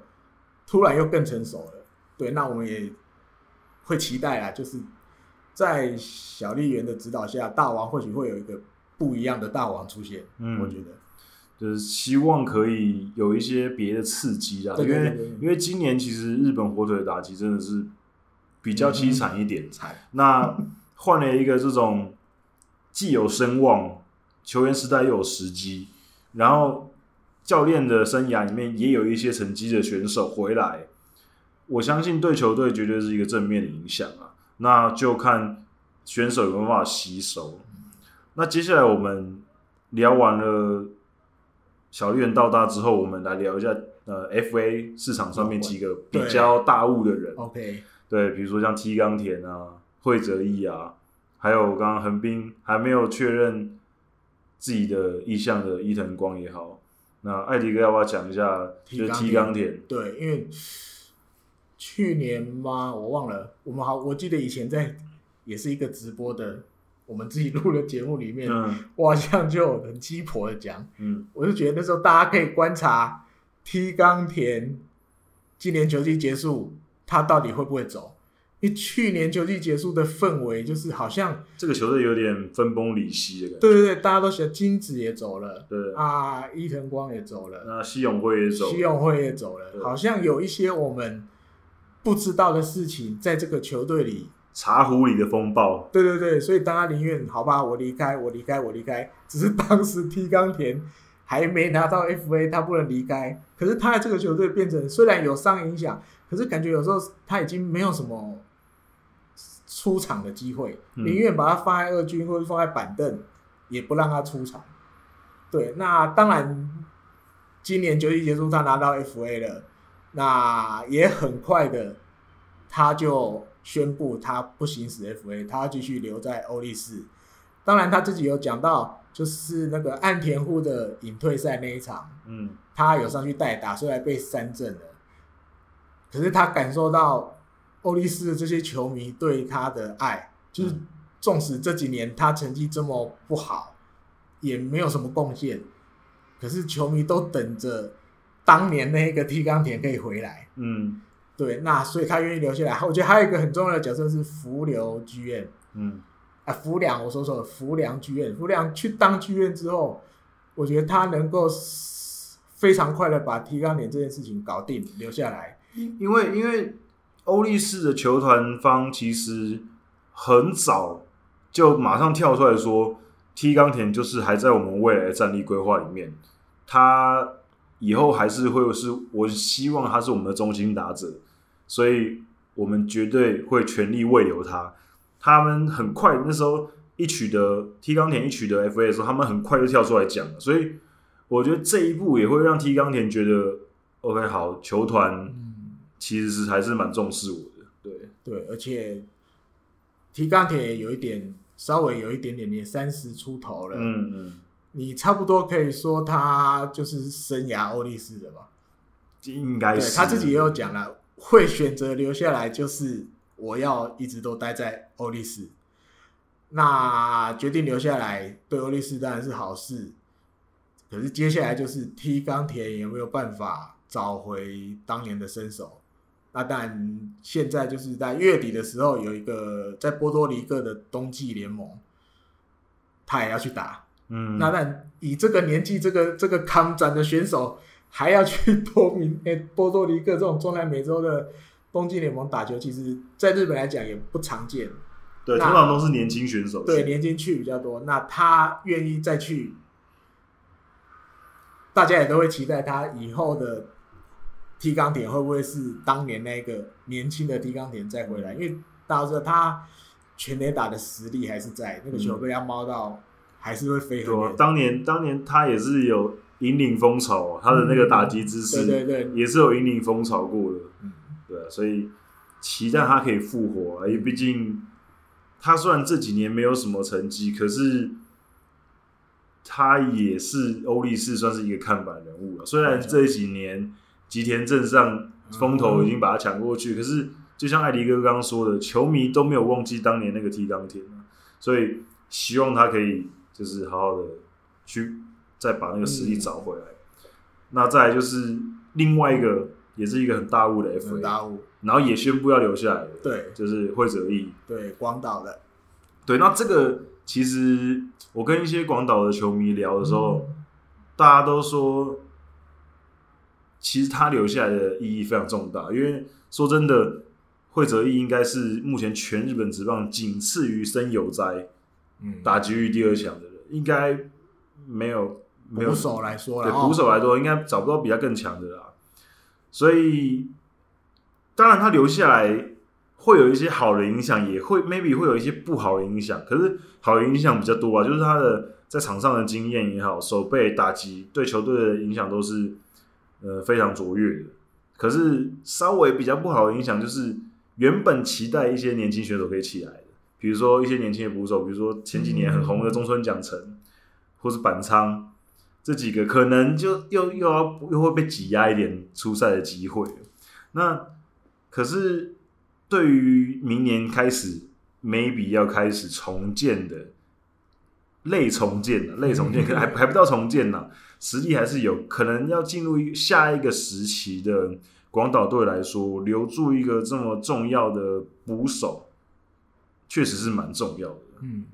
突然又更成熟了。对，那我们也会期待啊，就是在小丽媛的指导下，大王或许会有一个不一样的大王出现。嗯，我觉得。就是希望可以有一些别的刺激啊，因为因为今年其实日本火腿的打击真的是比较凄惨一点。惨。那 换了一个这种既有声望、球员时代又有时机，然后教练的生涯里面也有一些成绩的选手回来，我相信对球队绝对是一个正面的影响啊。那就看选手有没有办法吸收。那接下来我们聊完了。小笠原到大之后，我们来聊一下呃，FA 市场上面几个比较大物的人。OK，对，比如说像 T 钢田啊、惠泽义啊，还有刚刚横滨还没有确认自己的意向的伊藤光也好。那艾迪哥要不要讲一下？就是 T 钢田。对，因为去年吗？我忘了。我们好，我记得以前在也是一个直播的。我们自己录的节目里面，嗯、我好像就很鸡婆的讲，嗯，我就觉得那时候大家可以观察 T 冈田今年球季结束，他到底会不会走？因为去年球季结束的氛围就是好像这个球队有点分崩离析的感觉。对对对，大家都觉得金子也走了，对啊，伊藤光也走了，那西永辉也走了，西永辉也走了，好像有一些我们不知道的事情在这个球队里。茶壶里的风暴，对对对，所以大家宁愿好吧，我离开，我离开，我离开。只是当时 T 冈田还没拿到 FA，他不能离开。可是他在这个球队变成虽然有伤影响，可是感觉有时候他已经没有什么出场的机会，宁愿把他放在二军或者放在板凳，也不让他出场。对，那当然，今年球季结束，他拿到 FA 了，那也很快的，他就。宣布他不行使 FA，他要继续留在欧力士。当然，他自己有讲到，就是那个岸田户的引退赛那一场，嗯，他有上去代打，虽然被三振了。可是他感受到欧力士的这些球迷对他的爱，就是纵使这几年他成绩这么不好，也没有什么贡献，可是球迷都等着当年那个 T 冈田可以回来，嗯。对，那所以他愿意留下来。我觉得还有一个很重要的角色是福流剧院。嗯，啊，福良，我说错了，福良剧院。福良去当剧院之后，我觉得他能够非常快的把提纲点这件事情搞定，留下来。因为因为欧力士的球团方其实很早就马上跳出来说，T 冈田就是还在我们未来的战力规划里面，他。以后还是会是，我希望他是我们的中心打者，所以我们绝对会全力慰留他。他们很快那时候一取得 T 钢田一取得 FA 的时候，他们很快就跳出来讲了，所以我觉得这一步也会让 T 钢田觉得 OK 好，球团其实是还是蛮重视我的。对对，而且 T 钢铁有一点稍微有一点点点三十出头了，嗯嗯，你差不多可以说他就是生涯欧力士的吧？应该是他自己也有讲了，会选择留下来，就是我要一直都待在欧力士。那决定留下来，对欧力士当然是好事。可是接下来就是踢钢铁有没有办法找回当年的身手？那当然，现在就是在月底的时候有一个在波多黎各的冬季联盟，他也要去打。嗯，那但以这个年纪，这个这个抗战的选手还要去多米诶波多黎各这种中南美洲的冬季联盟打球，其实在日本来讲也不常见。对，通常都是年轻选手。对，年轻去比较多。那他愿意再去，大家也都会期待他以后的踢钢铁会不会是当年那个年轻的踢钢铁再回来？因为大家知道他全垒打的实力还是在，那个球被他猫到还是会飞很当年当年他也是有引领风潮，他的那个打击姿势，对对对，也是有引领风潮过的。嗯，对，所以期待他可以复活，因为毕竟。他虽然这几年没有什么成绩，可是他也是欧力士算是一个看板人物了。虽然这几年吉田镇上风头已经把他抢过去，可是就像艾迪哥刚刚说的，球迷都没有忘记当年那个踢钢铁，所以希望他可以就是好好的去再把那个实力找回来。那再来就是另外一个。也是一个很大物的 FA，大物，然后也宣布要留下来。对，就是会泽义。对，广岛的。对，那这个其实我跟一些广岛的球迷聊的时候，嗯、大家都说，其实他留下来的意义非常重大。因为说真的，会泽义应该是目前全日本职棒仅次于森友哉，嗯，打击率第二强的人，应该没有捕手来说，对捕手来说，应该找不到比他更强的啦。所以，当然他留下来会有一些好的影响，也会 maybe 会有一些不好的影响。可是好的影响比较多啊，就是他的在场上的经验也好，手背打击对球队的影响都是呃非常卓越的。可是稍微比较不好的影响就是，原本期待一些年轻选手可以起来的，比如说一些年轻的捕手，比如说前几年很红的中村奖成，或是板仓。这几个可能就又又要又会被挤压一点出赛的机会。那可是对于明年开始 maybe 要开始重建的类重建的类重建，可能还还不到重建呢，实力还是有可能要进入下一个时期的广岛队来说，留住一个这么重要的捕手，确实是蛮重要的。嗯，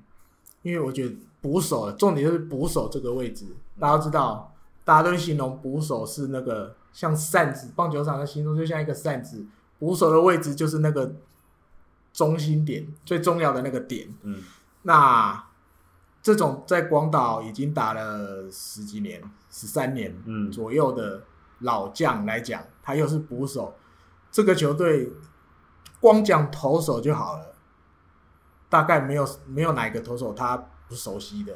因为我觉得捕手重点就是捕手这个位置。大家知道，大家都形容捕手是那个像扇子，棒球场的形状就像一个扇子，捕手的位置就是那个中心点，最重要的那个点。嗯，那这种在广岛已经打了十几年、十三年左右的老将来讲，他又是捕手，这个球队光讲投手就好了，大概没有没有哪一个投手他不熟悉的，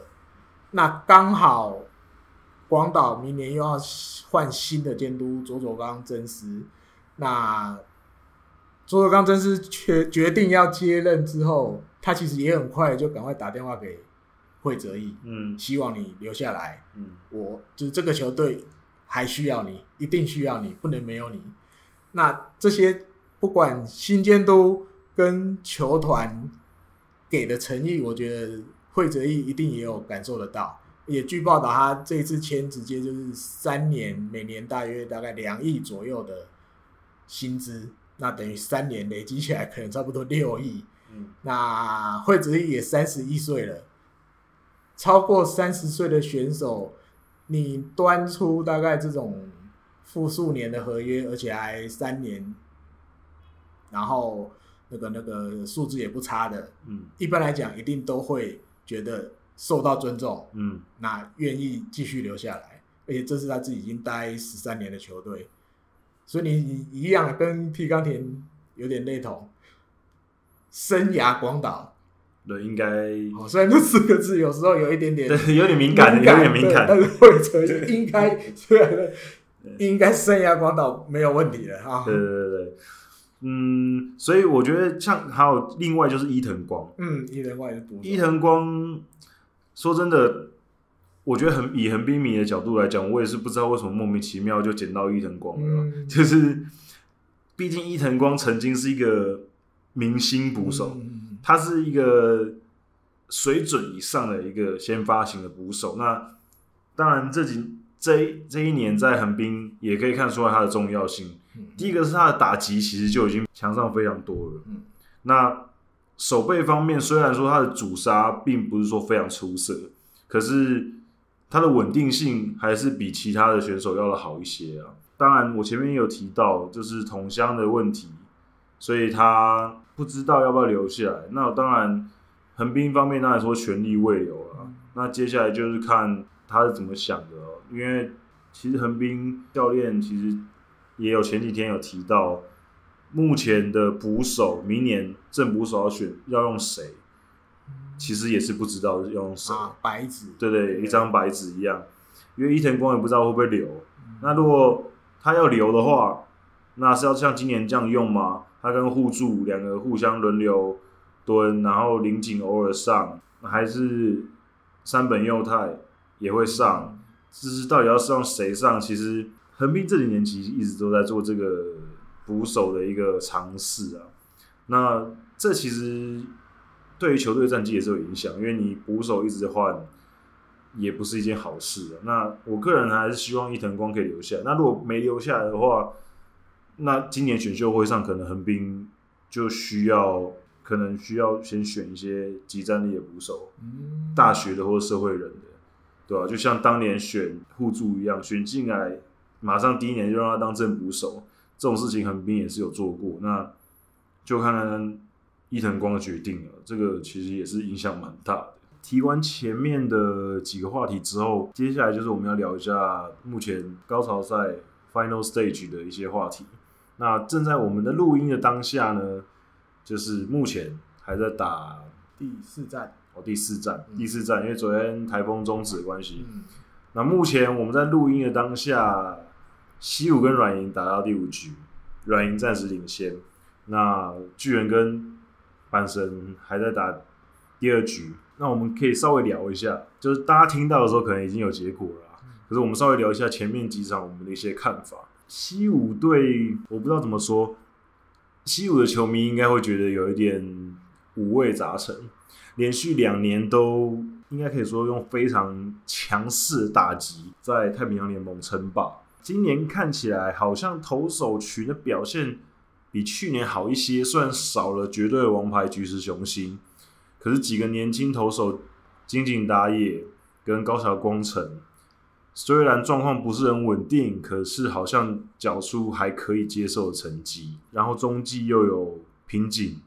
那刚好。广岛明年又要换新的监督佐佐冈真司，那佐佐冈真司决决定要接任之后，他其实也很快就赶快打电话给惠泽义，嗯，希望你留下来，嗯，我就是这个球队还需要你，一定需要你，不能没有你。那这些不管新监督跟球团给的诚意，我觉得惠泽义一定也有感受得到。也据报道，他这一次签直接就是三年，每年大约大概两亿左右的薪资，那等于三年累积起来可能差不多六亿。嗯，那会泽翼也三十一岁了，超过三十岁的选手，你端出大概这种复数年的合约，而且还三年，然后那个那个数字也不差的，嗯，一般来讲一定都会觉得。受到尊重，嗯，那愿意继续留下来，而且这是他自己已经待十三年的球队，所以你你一样跟踢钢田有点类同，生涯广岛，对，应该，哦，虽然这四个字有时候有一点点，对，有点敏感，有点敏感，但是会泽翼应该，虽然 应该生涯广岛没有问题的哈，对对对对，嗯，所以我觉得像还有另外就是伊藤光，嗯，伊藤光也是。伊藤光说真的，我觉得很以横滨迷的角度来讲，我也是不知道为什么莫名其妙就捡到伊藤光了。嗯、就是毕竟伊藤光曾经是一个明星捕手，嗯、他是一个水准以上的一个先发型的捕手。那当然这几这一这一年在横滨也可以看出来他的重要性。第一个是他的打击其实就已经强上非常多了。那守备方面虽然说他的主杀并不是说非常出色，可是他的稳定性还是比其他的选手要的好一些啊。当然我前面也有提到就是同乡的问题，所以他不知道要不要留下来。那当然横滨方面当然说全力未留了。那接下来就是看。他是怎么想的？因为其实横滨教练其实也有前几天有提到，目前的捕手明年正捕手要选要用谁，其实也是不知道要用谁。啊，白纸，对对，一张白纸一样。因为伊藤光也不知道会不会留。那如果他要留的话，那是要像今年这样用吗？他跟互助两个互相轮流蹲，然后林井偶尔上，还是山本佑太？也会上，这是到底要上谁上？其实横滨这几年其实一直都在做这个捕手的一个尝试啊。那这其实对于球队战绩也是有影响，因为你捕手一直换，也不是一件好事啊。那我个人还是希望伊藤光可以留下。那如果没留下来的话，那今年选秀会上可能横滨就需要，可能需要先选一些集战力的捕手，大学的或者社会人的。对吧、啊？就像当年选互助一样，选进来马上第一年就让他当正捕手，这种事情横滨也是有做过。那就看看伊藤光的决定了。这个其实也是影响蛮大的。提完前面的几个话题之后，接下来就是我们要聊一下目前高潮赛 Final Stage 的一些话题。那正在我们的录音的当下呢，就是目前还在打第四站。哦，第四站，第四站，因为昨天台风终止的关系。嗯、那目前我们在录音的当下，西武跟软银打到第五局，软银暂时领先。那巨人跟阪神还在打第二局。那我们可以稍微聊一下，就是大家听到的时候可能已经有结果了，可是我们稍微聊一下前面几场我们的一些看法。西武队，我不知道怎么说，西武的球迷应该会觉得有一点五味杂陈。连续两年都应该可以说用非常强势的打击在太平洋联盟称霸。今年看起来好像投手群的表现比去年好一些，虽然少了绝对的王牌菊池雄心，可是几个年轻投手金井打野跟高桥光成，虽然状况不是很稳定，可是好像缴出还可以接受的成绩。然后中继又有瓶颈。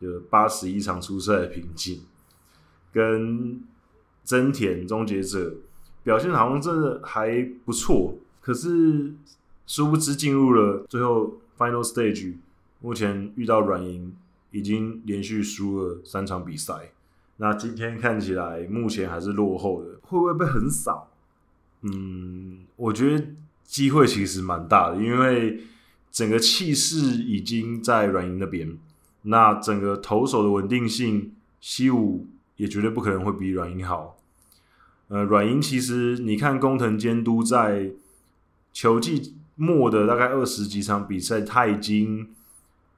就八十一场出赛的瓶颈，跟真田终结者表现好像真的还不错，可是殊不知进入了最后 final stage，目前遇到软银已经连续输了三场比赛，那今天看起来目前还是落后的，会不会被横扫？嗯，我觉得机会其实蛮大的，因为整个气势已经在软银那边。那整个投手的稳定性，西武也绝对不可能会比软银好。呃，软银其实你看工藤监督在球季末的大概二十几场比赛，他已经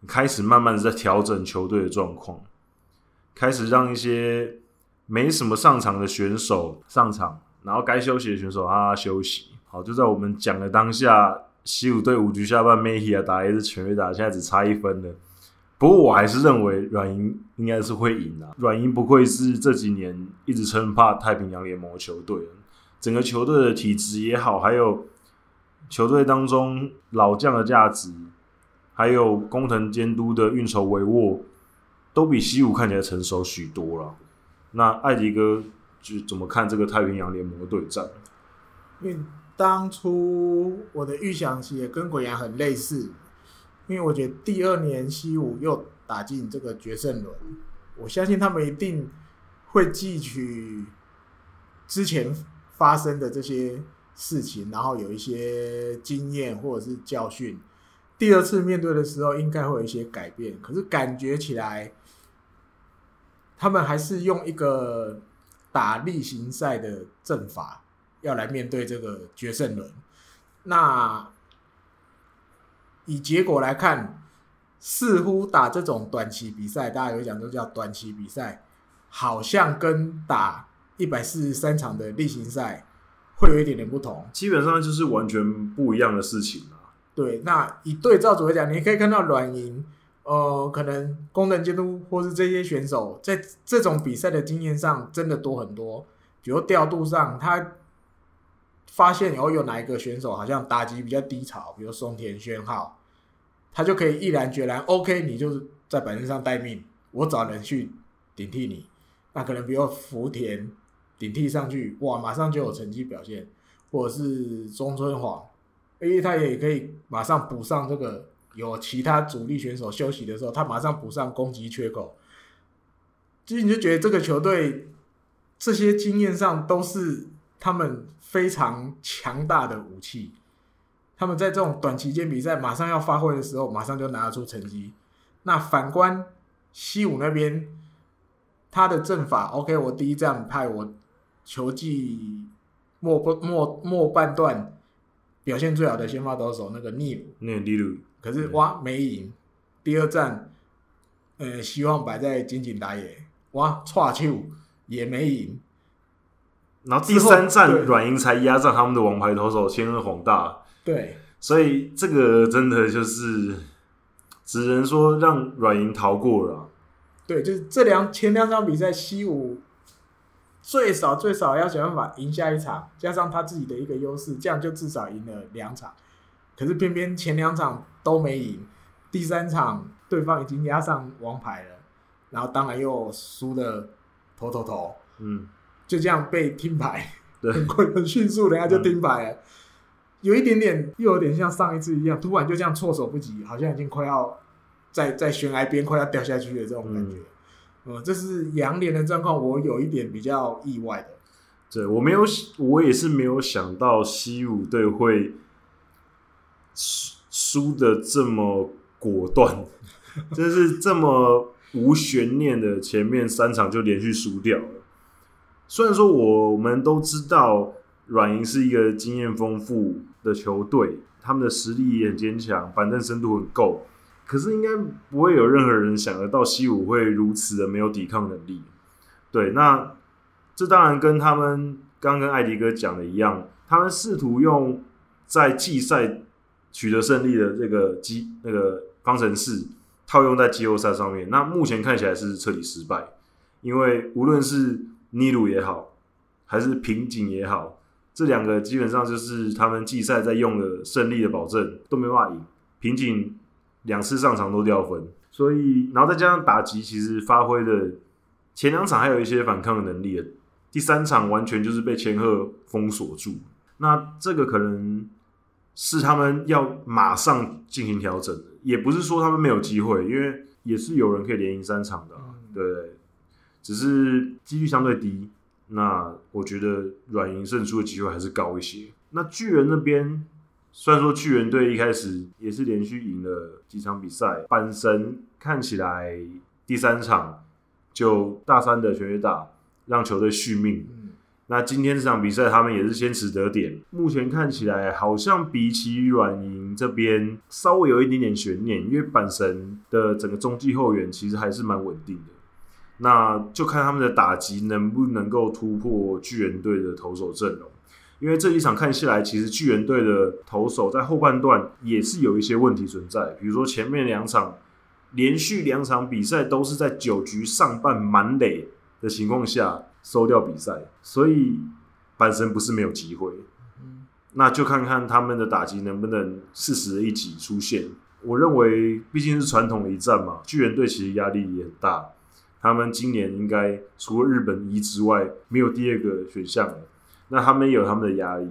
开始慢慢的在调整球队的状况，开始让一些没什么上场的选手上场，然后该休息的选手让他休息。好，就在我们讲的当下，西武队五局下半，Mejia 打一支全垒打，现在只差一分了。不过我还是认为软银应该是会赢的。软银不愧是这几年一直称霸太平洋联盟球队，整个球队的体质也好，还有球队当中老将的价值，还有工藤监督的运筹帷幄，都比西武看起来成熟许多了。那艾迪哥就怎么看这个太平洋联盟的对战？因为当初我的预想其实也跟鬼牙很类似。因为我觉得第二年西武又打进这个决胜轮，我相信他们一定会汲取之前发生的这些事情，然后有一些经验或者是教训，第二次面对的时候应该会有一些改变，可是感觉起来，他们还是用一个打例行赛的阵法要来面对这个决胜轮。那以结果来看，似乎打这种短期比赛，大家有讲都叫短期比赛，好像跟打一百四十三场的例行赛会有一点点不同。基本上就是完全不一样的事情啊。对，那以对照组来讲，你可以看到软银。呃，可能功能监督或是这些选手在这种比赛的经验上真的多很多。比如调度上，他发现以后有哪一个选手好像打击比较低潮，比如松田宣浩，他就可以毅然决然，OK，你就是在板凳上待命，我找人去顶替你。那可能比如福田顶替上去，哇，马上就有成绩表现，或者是中村晃，因为他也可以马上补上这个。有其他主力选手休息的时候，他马上补上攻击缺口。其实你就觉得这个球队这些经验上都是他们非常强大的武器。他们在这种短期间比赛马上要发挥的时候，马上就拿得出成绩。那反观西武那边，他的阵法，OK，我第一站派我球季末末末半段表现最好的先发投手那个尼鲁，那尼鲁。可是哇，没赢。第二站，呃，希望摆在金井打野，哇，错球也没赢。然后第三站软银才压上他们的王牌投手千贺滉大。对，所以这个真的就是只能说让软银逃过了。对，就是这两前两场比赛，西武最少最少要想办法赢下一场，加上他自己的一个优势，这样就至少赢了两场。可是偏偏前两场都没赢，第三场对方已经压上王牌了，然后当然又输的头头头，嗯，就这样被听牌，对，很快很迅速，人家就听牌了，嗯、有一点点又有点像上一次一样，突然就这样措手不及，好像已经快要在在悬崖边快要掉下去的这种感觉，嗯，嗯，这是洋联的状况，我有一点比较意外的，对，我没有，我也是没有想到西武队会。输输的这么果断，就是这么无悬念的，前面三场就连续输掉了。虽然说我们都知道软银是一个经验丰富的球队，他们的实力也很坚强，板凳深度很够，可是应该不会有任何人想得到西武会如此的没有抵抗能力。对，那这当然跟他们刚跟艾迪哥讲的一样，他们试图用在季赛。取得胜利的这个机那个方程式套用在季后赛上面，那目前看起来是彻底失败，因为无论是尼鲁也好，还是平井也好，这两个基本上就是他们季赛在用的胜利的保证都没办法赢。平井两次上场都掉分，所以然后再加上打击，其实发挥的前两场还有一些反抗的能力，第三场完全就是被千鹤封锁住。那这个可能。是他们要马上进行调整的，也不是说他们没有机会，因为也是有人可以连赢三场的，啊，对不对？只是几率相对低。那我觉得软银胜出的机会还是高一些。那巨人那边，虽然说巨人队一开始也是连续赢了几场比赛，阪神看起来第三场就大三的全垒打让球队续命。那今天这场比赛，他们也是先取得点。目前看起来，好像比起软银这边稍微有一点点悬念，因为阪神的整个中继后援其实还是蛮稳定的。那就看他们的打击能不能够突破巨人队的投手阵容。因为这一场看下来，其实巨人队的投手在后半段也是有一些问题存在，比如说前面两场连续两场比赛都是在九局上半满垒的情况下。收掉比赛，所以阪神不是没有机会，嗯，那就看看他们的打击能不能适时的一起出现。我认为毕竟是传统的一战嘛，巨人队其实压力也很大，他们今年应该除了日本一之外，没有第二个选项了。那他们有他们的压力。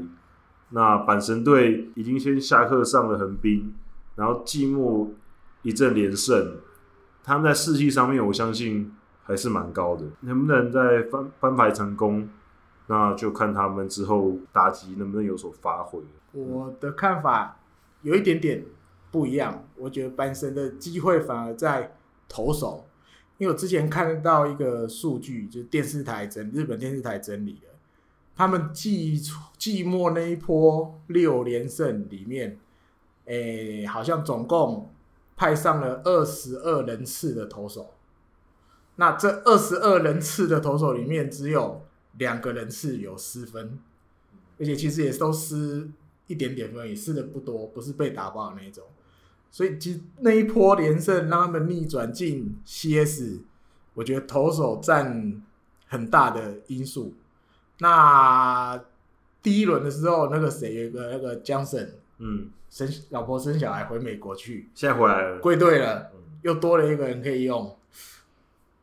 那阪神队已经先下课上了横滨，然后季末一阵连胜，他们在士气上面，我相信。还是蛮高的，能不能再翻翻牌成功，那就看他们之后打击能不能有所发挥。我的看法有一点点，不一样，我觉得阪神的机会反而在投手，因为我之前看到一个数据，就是电视台整日本电视台整理的，他们季季末那一波六连胜里面，诶、好像总共派上了二十二人次的投手，那这二十二人次的投手里面，只有两个人次有失分，而且其实也都失一点点分，也失的不多，不是被打爆的那种。所以其实那一波连胜让他们逆转进 CS，我觉得投手占很大的因素。那第一轮的时候，那个谁有一个那个 Johnson，嗯，生老婆生小孩回美国去，现在回来了，归队了，又多了一个人可以用。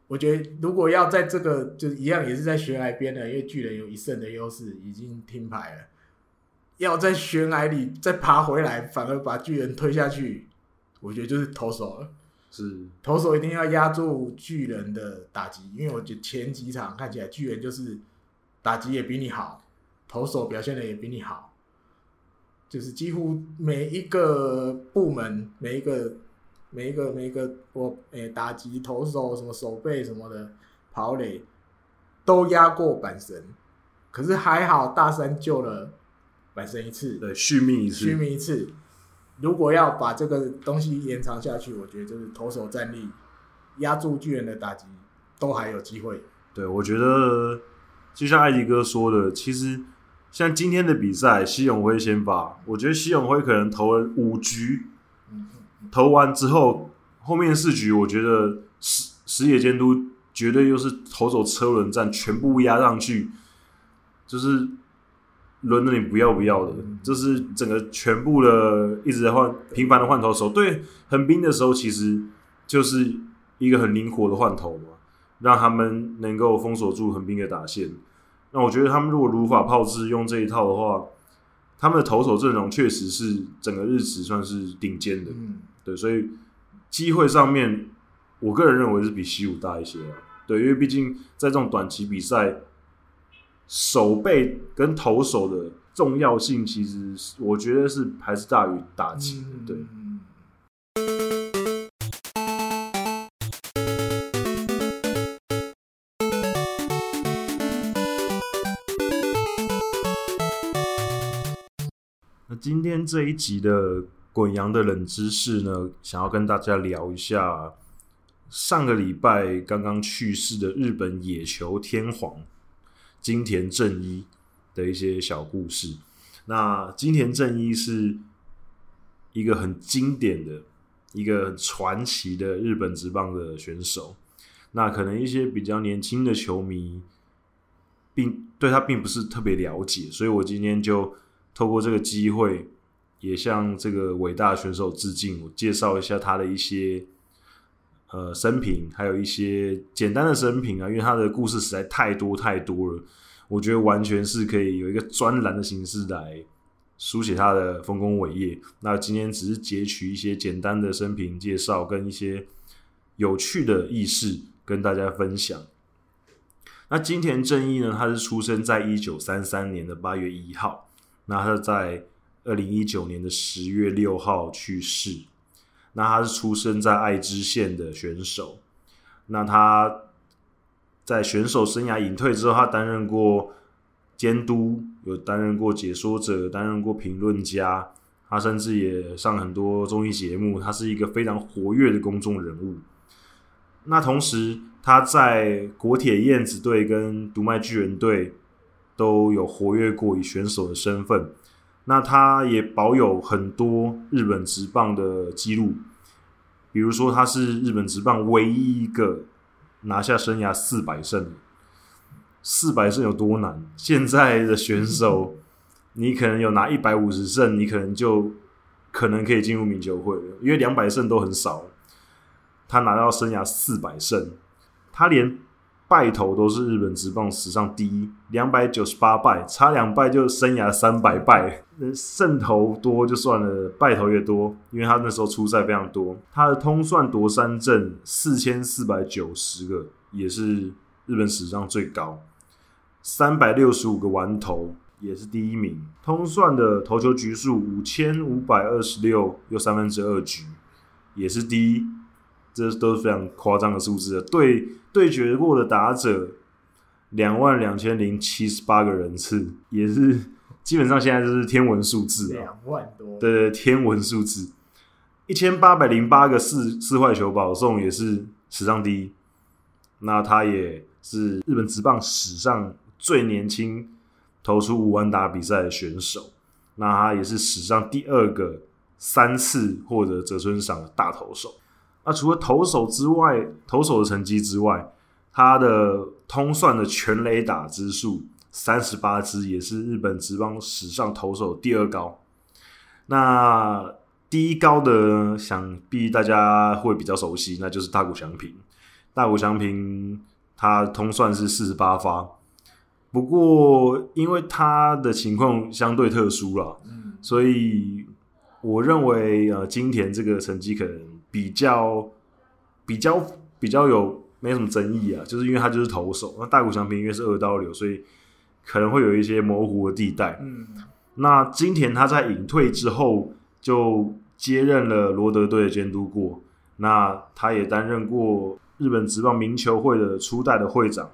我觉得如果要在这个就一样也是在悬崖边的，因为巨人有一胜的优势，已经听牌了。要在悬崖里再爬回来，反而把巨人推下去。我觉得就是投手了，是投手一定要压住巨人的打击，因为我觉得前几场看起来巨人就是打击也比你好，投手表现的也比你好，就是几乎每一个部门、每一个、每一个、每一个我诶、欸、打击投手什么手背什么的跑垒都压过板神，可是还好大山救了板神一次，对续命一次，续命一次。如果要把这个东西延长下去，我觉得就是投手战力压住巨人的打击都还有机会。对，我觉得就像艾迪哥说的，其实像今天的比赛，西永辉先发，我觉得西永辉可能投了五局，投完之后后面四局，我觉得石石野监督绝对又是投走车轮战，全部压上去，就是。轮着你不要不要的，就是整个全部的一直在换，频繁的换投手。对横滨的时候，其实就是一个很灵活的换投嘛，让他们能够封锁住横滨的打线。那我觉得他们如果如法炮制用这一套的话，他们的投手阵容确实是整个日职算是顶尖的。嗯，对，所以机会上面，我个人认为是比西武大一些啊。对，因为毕竟在这种短期比赛。守备跟投手的重要性，其实我觉得是还是大于打击的。对。那今天这一集的滚羊的冷知识呢，想要跟大家聊一下上个礼拜刚刚去世的日本野球天皇。金田正一的一些小故事。那金田正一是一个很经典的、一个传奇的日本职棒的选手。那可能一些比较年轻的球迷，并对他并不是特别了解，所以我今天就透过这个机会，也向这个伟大的选手致敬。我介绍一下他的一些。呃，生平还有一些简单的生平啊，因为他的故事实在太多太多了，我觉得完全是可以有一个专栏的形式来书写他的丰功伟业。那今天只是截取一些简单的生平介绍跟一些有趣的轶事跟大家分享。那金田正义呢，他是出生在一九三三年的八月一号，那他在二零一九年的十月六号去世。那他是出生在爱知县的选手，那他在选手生涯隐退之后，他担任过监督，有担任过解说者，担任过评论家，他甚至也上很多综艺节目，他是一个非常活跃的公众人物。那同时，他在国铁燕子队跟读卖巨人队都有活跃过以选手的身份。那他也保有很多日本职棒的记录，比如说他是日本职棒唯一一个拿下生涯四百胜。四百胜有多难？现在的选手，你可能有拿一百五十胜，你可能就可能可以进入名球会了，因为两百胜都很少。他拿到生涯四百胜，他连。败投都是日本职棒史上第一，两百九十八败，差两败就生涯三百败。胜投多就算了，败投也多，因为他那时候出赛非常多。他的通算夺三振四千四百九十个，也是日本史上最高。三百六十五个完投，也是第一名，通算的投球局数五千五百二十六又三分之二局，也是第一，这都是非常夸张的数字的。对对决过的打者两万两千零七十八个人次，也是基本上现在就是天文数字，两万多，对对，天文数字，一千八百零八个四四坏球保送也是史上第一，那他也是日本职棒史上最年轻。投出五万打比赛的选手，那他也是史上第二个三次获得泽村赏的大投手。那除了投手之外，投手的成绩之外，他的通算的全垒打之数三十八支，也是日本职棒史上投手第二高。那第一高的，想必大家会比较熟悉，那就是大谷翔平。大谷翔平他通算是四十八发。不过，因为他的情况相对特殊了，嗯，所以我认为呃，金田这个成绩可能比较比较比较有没什么争议啊，就是因为他就是投手，那大谷翔平因为是二刀流，所以可能会有一些模糊的地带。嗯，那金田他在隐退之后就接任了罗德队的监督过，那他也担任过日本职棒名球会的初代的会长。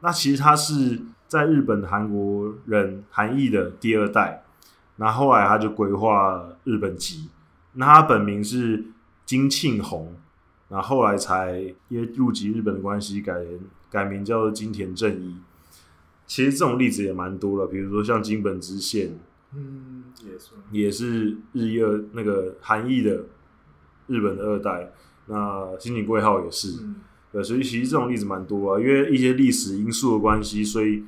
那其实他是在日本韩国人韩裔的第二代，那后，来他就规划日本籍，那他本名是金庆宏，那后，后来才因为入籍日本的关系改改名叫做金田正一。其实这种例子也蛮多了，比如说像金本知宪，嗯，也是也是日裔二那个韩裔的日本的二代，那新井贵浩也是。嗯对，所以其实这种例子蛮多啊，因为一些历史因素的关系，所以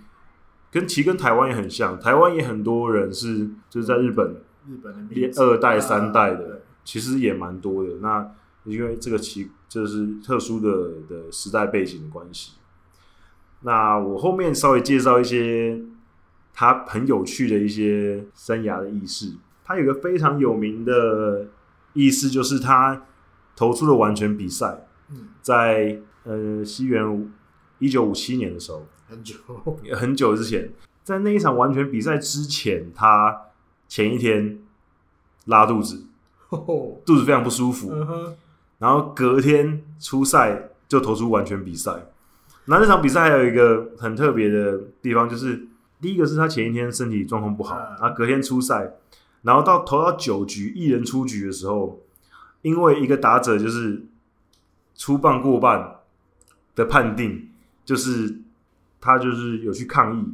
跟其实跟台湾也很像，台湾也很多人是就是在日本，日本的二代三代的，其实也蛮多的。那因为这个其就是特殊的的时代背景的关系。那我后面稍微介绍一些他很有趣的一些生涯的轶事，他有个非常有名的意思，就是他投出了完全比赛，在。呃，西元一九五七年的时候，很久很久之前，在那一场完全比赛之前，他前一天拉肚子，肚子非常不舒服，然后隔天出赛就投出完全比赛。那这场比赛还有一个很特别的地方，就是第一个是他前一天身体状况不好，然后隔天出赛，然后到投到九局一人出局的时候，因为一个打者就是出棒过半。的判定就是他就是有去抗议，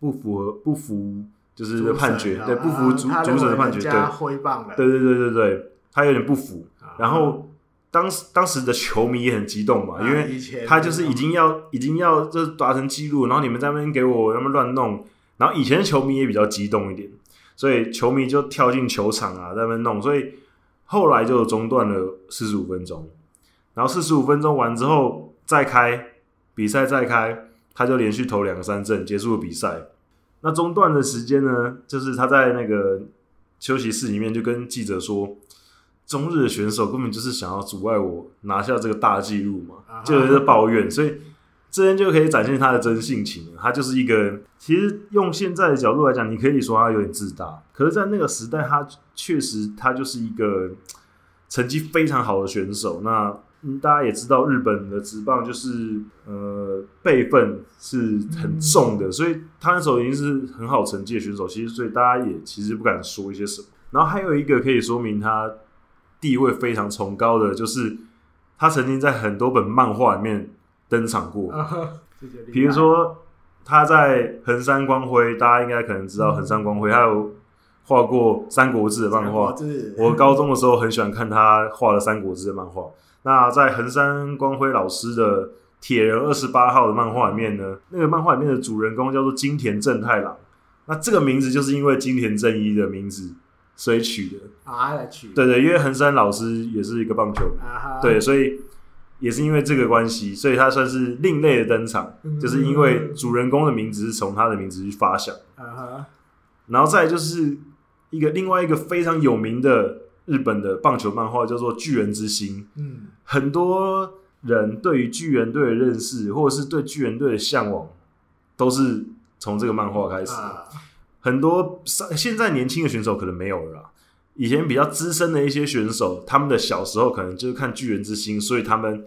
不符合不服就是判决，对，不服主主审的判决，对，挥棒了，对对对对对，他有点不服。然后当时当时的球迷也很激动嘛，因为他就是已经要已经要就是达成记录，然后你们在那边给我那么乱弄，然后以前的球迷也比较激动一点，所以球迷就跳进球场啊，在那边弄，所以后来就中断了四十五分钟，然后四十五分钟完之后。再开比赛，再开，他就连续投两个三振，结束了比赛。那中断的时间呢？就是他在那个休息室里面就跟记者说：“中日的选手根本就是想要阻碍我拿下这个大纪录嘛，就有在抱怨。”所以这边就可以展现他的真性情。他就是一个，其实用现在的角度来讲，你可以说他有点自大。可是，在那个时代，他确实他就是一个成绩非常好的选手。那嗯，大家也知道，日本的职棒就是呃辈分是很重的，所以他那时候已经是很好成绩的选手。其实，所以大家也其实不敢说一些什么。然后还有一个可以说明他地位非常崇高的，就是他曾经在很多本漫画里面登场过。比如说他在横山光辉，大家应该可能知道横山光辉，还有画过《三国志》的漫画。我高中的时候很喜欢看他画的《三国志》的漫画。那在横山光辉老师的《铁人二十八号》的漫画里面呢，那个漫画里面的主人公叫做金田正太郎。那这个名字就是因为金田正一的名字所以取的啊，来取对对，因为横山老师也是一个棒球迷，啊、对，所以也是因为这个关系，所以他算是另类的登场，嗯、就是因为主人公的名字是从他的名字去发想。啊、然后再就是一个另外一个非常有名的。日本的棒球漫画叫做《巨人之心》，嗯，很多人对于巨人队的认识，或者是对巨人队的向往，都是从这个漫画开始。啊、很多现在年轻的选手可能没有了啦，以前比较资深的一些选手，他们的小时候可能就是看巨人之心，所以他们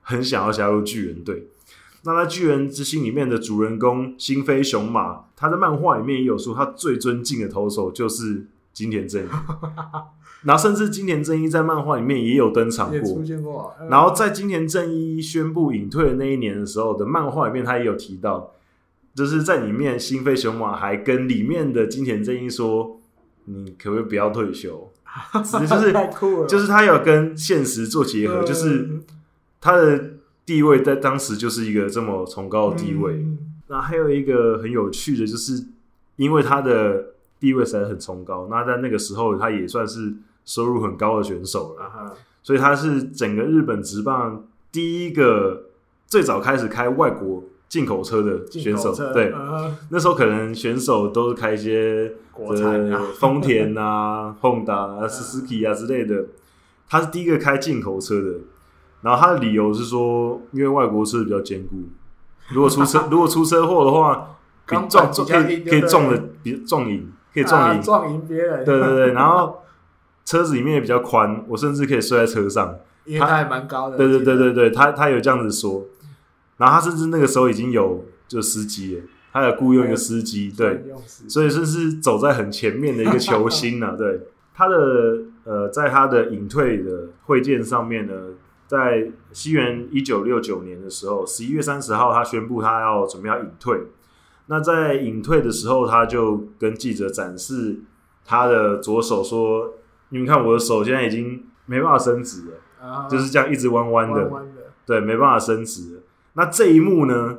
很想要加入巨人队。那在巨人之心里面的主人公星飞雄马，他在漫画里面也有说，他最尊敬的投手就是金田正一。然后甚至金田正一在漫画里面也有登场过，出现过。然后在金田正一宣布隐退的那一年的时候的漫画里面，他也有提到，就是在里面新飞熊马还跟里面的金田正一说：“你可不可以不要退休？” 只是就是太酷了，就是他有跟现实做结合，就是他的地位在当时就是一个这么崇高的地位。那还有一个很有趣的，就是因为他的地位实在很崇高，那在那个时候他也算是。收入很高的选手了，uh. 所以他是整个日本职棒第一个最早开始开外国进口车的选手。对，uh. 那时候可能选手都是开一些国产啊，丰田啊、Honda 啊、Suzuki 啊之类的。他是第一个开进口车的，然后他的理由是说，因为外国车比较坚固，如果出车 如果出车祸的话，比撞可以可以撞的比撞赢，可以撞赢撞赢别人。对对对，然后。车子里面也比较宽，我甚至可以睡在车上，因为它还蛮高的。对对对对对，他他有这样子说，然后他甚至那个时候已经有就司机了，他有雇佣一个司机，对，所以是是走在很前面的一个球星呢、啊。对，他的呃，在他的隐退的会见上面呢，在西元一九六九年的时候，十一月三十号，他宣布他要准备要隐退。那在隐退的时候，他就跟记者展示他的左手说。你们看，我的手现在已经没办法伸直了，uh. 就是这样一直弯弯的，弯弯的。对，没办法伸直。了。那这一幕呢，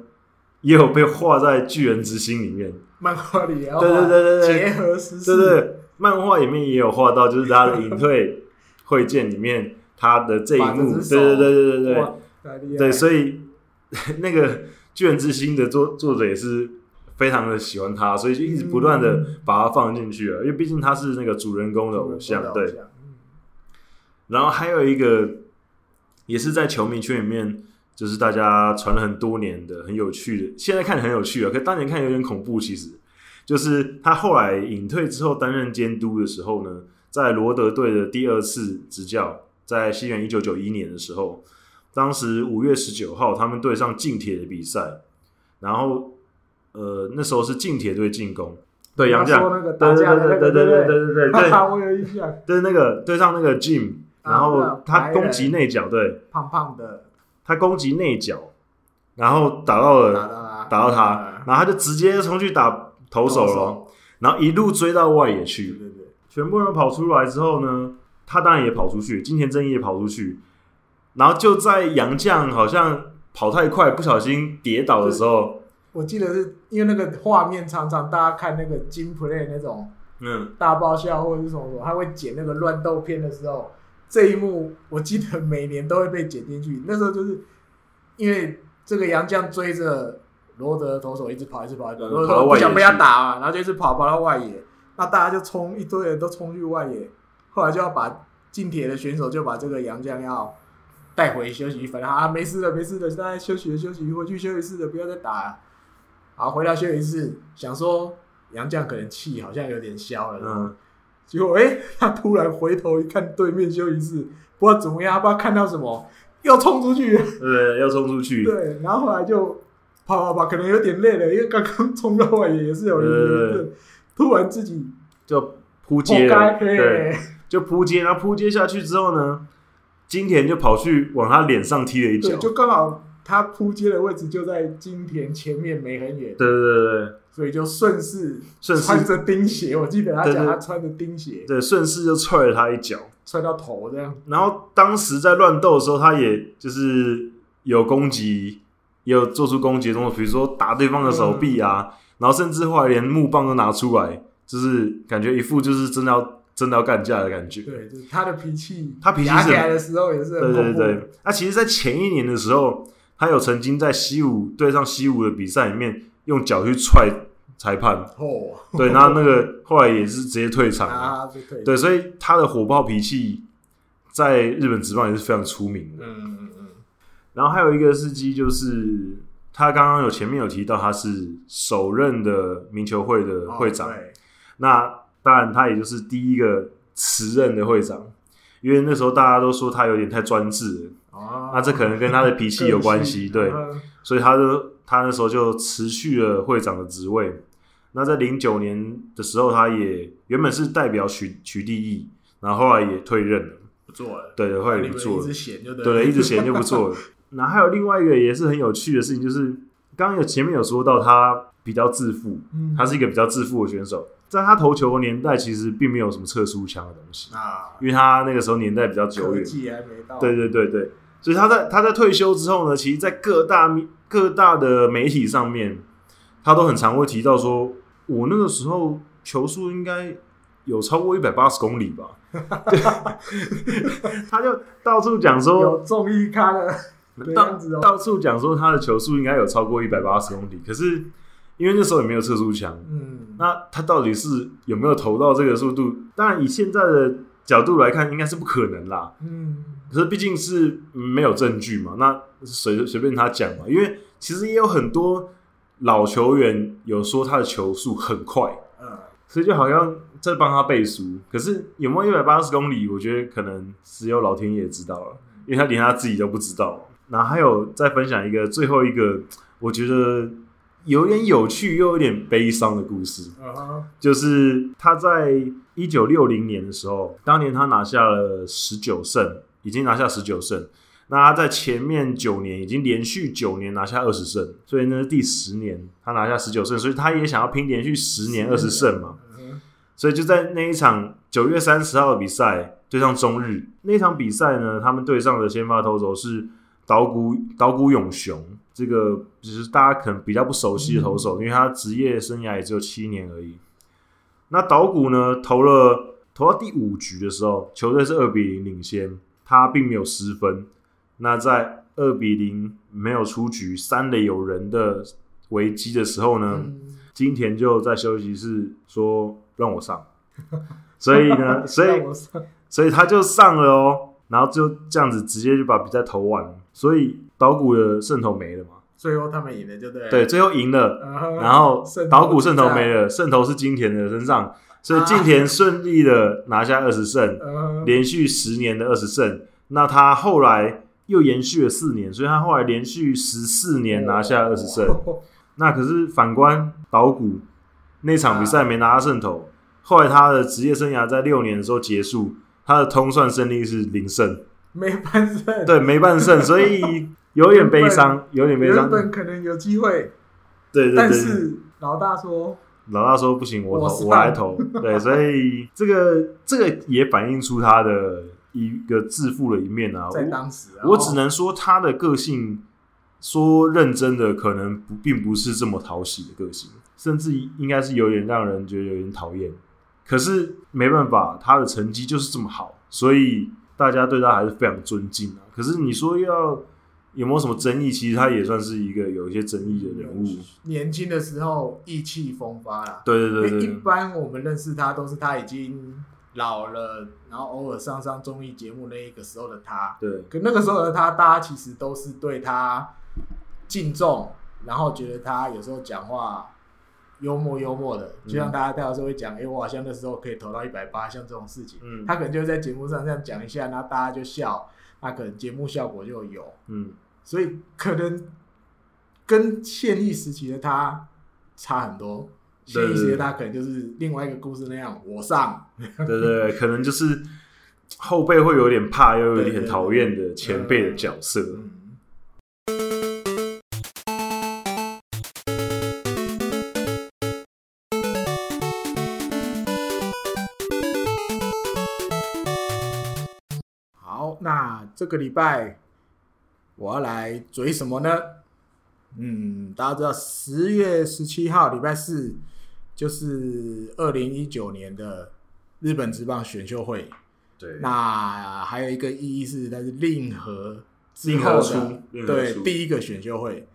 也有被画在《巨人之心》里面，漫画里也，对对对对对，结合实事，对对，漫画里面也有画到，就是他的隐退会见里面他的这一幕，对对对对对对，对，所以 那个《巨人之心》的作作者也是。非常的喜欢他，所以就一直不断的把他放进去了，嗯、因为毕竟他是那个主人公的偶像，对。嗯、然后还有一个，也是在球迷圈里面，就是大家传了很多年的很有趣的，现在看很有趣啊，可当年看有点恐怖。其实，就是他后来隐退之后担任监督的时候呢，在罗德队的第二次执教，在西元一九九一年的时候，当时五月十九号他们对上近铁的比赛，然后。呃，那时候是近铁队进攻，对杨将，对对对对对对对对对对，我有印象，对那个对上那个 Jim，然后他攻击内角，对，胖胖的，他攻击内角，然后打到了，打到他，然后他就直接冲去打投手了，然后一路追到外野去，对对，全部人跑出来之后呢，他当然也跑出去，金田正义也跑出去，然后就在杨将好像跑太快，不小心跌倒的时候。我记得是因为那个画面，常常大家看那个金 play 那种，嗯，大爆笑或者是什么什么，他会剪那个乱斗片的时候，这一幕我记得每年都会被剪进去。那时候就是因为这个杨绛追着罗德投手一直跑，一直跑，一直跑，罗德不想被他打嘛，然后就一直跑跑到外野，那大家就冲，一堆人都冲去外野，后来就要把进铁的选手就把这个杨绛要带回休息室，啊，没事的，没事的，大家休息了，休息，回去休息室的，不要再打了。好，回到休息室，想说杨绛可能气好像有点消了，嗯，结果哎、欸，他突然回头一看，对面休息室不知道怎么样，不知道看到什么，又冲出去，对，要冲出去，对，然后后来就跑跑跑，可能有点累了，因为刚刚冲到外野也是有人，突然自己就扑街了，对，就扑街，然后扑街下去之后呢，金田就跑去往他脸上踢了一脚，就刚好。他扑街的位置就在金田前面，没很远。对对对，所以就顺势顺势穿着钉鞋，我记得他讲他穿着钉鞋，对，顺势就踹了他一脚，踹到头这样。然后当时在乱斗的时候，他也就是有攻击，也有做出攻击的动作，比如说打对方的手臂啊，嗯、然后甚至后来连木棒都拿出来，就是感觉一副就是真的要真的要干架的感觉。对，就是他的脾气，他脾气起来的时候也是很。对对对，那其实，在前一年的时候。他有曾经在西武对上西武的比赛里面用脚去踹裁判，哦，对，然后那个后来也是直接退场了，啊、对，所以他的火爆脾气在日本职棒也是非常出名的。嗯嗯嗯。然后还有一个事迹就是，他刚刚有前面有提到他是首任的名球会的会长，哦、那当然他也就是第一个辞任的会长，因为那时候大家都说他有点太专制了，哦、那这可能跟他的脾气有关系，对，所以他就他那时候就辞去了会长的职位。那在零九年的时候，他也原本是代表取取缔役，然后后来也退任了，不做了。对，后来也不做了，一直闲就对，对，一直闲就不做了。那还有另外一个也是很有趣的事情，就是刚刚有前面有说到他比较自负，嗯，他是一个比较自负的选手，在他投球的年代其实并没有什么测速枪的东西啊，因为他那个时候年代比较久远。对对对对，所以他在他在退休之后呢，其实，在各大各大的媒体上面，他都很常会提到说。我那个时候球速应该有超过一百八十公里吧？对，他就到处讲说有综艺咖的到到处讲说他的球速应该有超过一百八十公里，可是因为那时候也没有测速枪，嗯，那他到底是有没有投到这个速度？当然以现在的角度来看，应该是不可能啦，嗯，可是毕竟是没有证据嘛，那随随便他讲嘛，因为其实也有很多。老球员有说他的球速很快，嗯，所以就好像在帮他背书。可是有没有一百八十公里？我觉得可能只有老天爷知道了，因为他连他自己都不知道。那还有再分享一个最后一个，我觉得有点有趣又有点悲伤的故事，嗯，就是他在一九六零年的时候，当年他拿下了十九胜，已经拿下十九胜。那他在前面九年已经连续九年拿下二十胜，所以呢，第十年他拿下十九胜，所以他也想要拼连续十年二十胜嘛。所以就在那一场九月三十号的比赛对上中日那场比赛呢，他们对上的先发投手是岛谷岛谷永雄，这个只是大家可能比较不熟悉的投手，因为他职业生涯也只有七年而已。那岛谷呢投了投到第五局的时候，球队是二比零领先，他并没有失分。那在二比零没有出局、三垒有人的危机的时候呢，嗯、金田就在休息室说：“让我上。”所以呢，所以所以他就上了哦，然后就这样子直接就把比赛投完了。所以岛谷的胜头没了嘛？最后他们赢了，就对。对，最后赢了，嗯、然后岛谷胜头没了，胜头是金田的身上，所以金田顺利的拿下二十胜，嗯、连续十年的二十胜。那他后来。又延续了四年，所以他后来连续十四年拿下二十胜。Oh. 那可是反观岛谷那场比赛没拿到胜投，后来他的职业生涯在六年的时候结束，他的通算胜利是零胜，没半胜。对，没半胜，所以有点悲伤，有点悲伤。原本可能有机会，对对对。但是老大说，老大说不行，我投，我，我来投。对，所以 这个这个也反映出他的。一个自负的一面啊，在当时啊，我，我只能说他的个性，说认真的可能不并不是这么讨喜的个性，甚至应该是有点让人觉得有点讨厌。可是没办法，他的成绩就是这么好，所以大家对他还是非常尊敬啊。可是你说要有没有什么争议？其实他也算是一个有一些争议的人物。年轻的时候意气风发啦，对对对对，一般我们认识他都是他已经。老了，然后偶尔上上综艺节目那一个时候的他，对，可那个时候的他，大家其实都是对他敬重，然后觉得他有时候讲话幽默幽默的，就像大家大家都会讲，哎、嗯，我好像那时候可以投到一百八，像这种事情，嗯，他可能就在节目上这样讲一下，然后大家就笑，那可能节目效果就有，嗯，所以可能跟现役时期的他差很多。现役时期的他可能就是另外一个故事那样，我上，对对对，可能就是后辈会有点怕，又有点很讨厌的前辈的角色。好，那这个礼拜我要来追什么呢？嗯，大家知道十月十七号礼拜四。就是二零一九年的日本职棒选秀会，对，那还有一个意义是，它是令和之后的对第一个选秀会，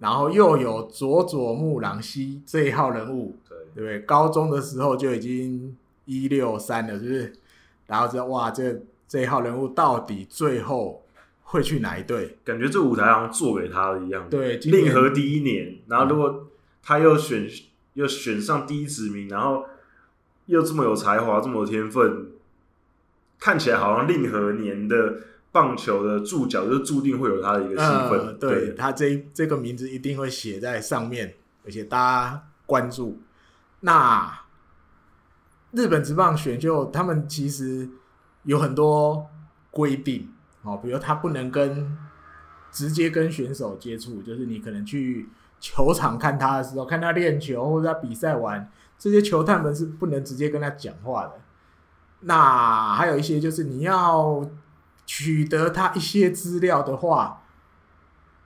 然后又有佐佐木朗希这一号人物，对，对不对？高中的时候就已经一六三了，是不是？然后知道哇，这这一号人物到底最后会去哪一队？感觉这舞台好像做给他的一样。对，令和第一年，然后如果他又选、嗯、又选上第一指名，然后又这么有才华，这么有天分，看起来好像令和年的棒球的注脚就注定会有他的一个戏份、呃。对，对他这这个名字一定会写在上面，而且大家关注。那日本职棒选秀，他们其实有很多规定。哦，比如他不能跟直接跟选手接触，就是你可能去球场看他的时候，看他练球或者他比赛完，这些球探们是不能直接跟他讲话的。那还有一些就是你要取得他一些资料的话，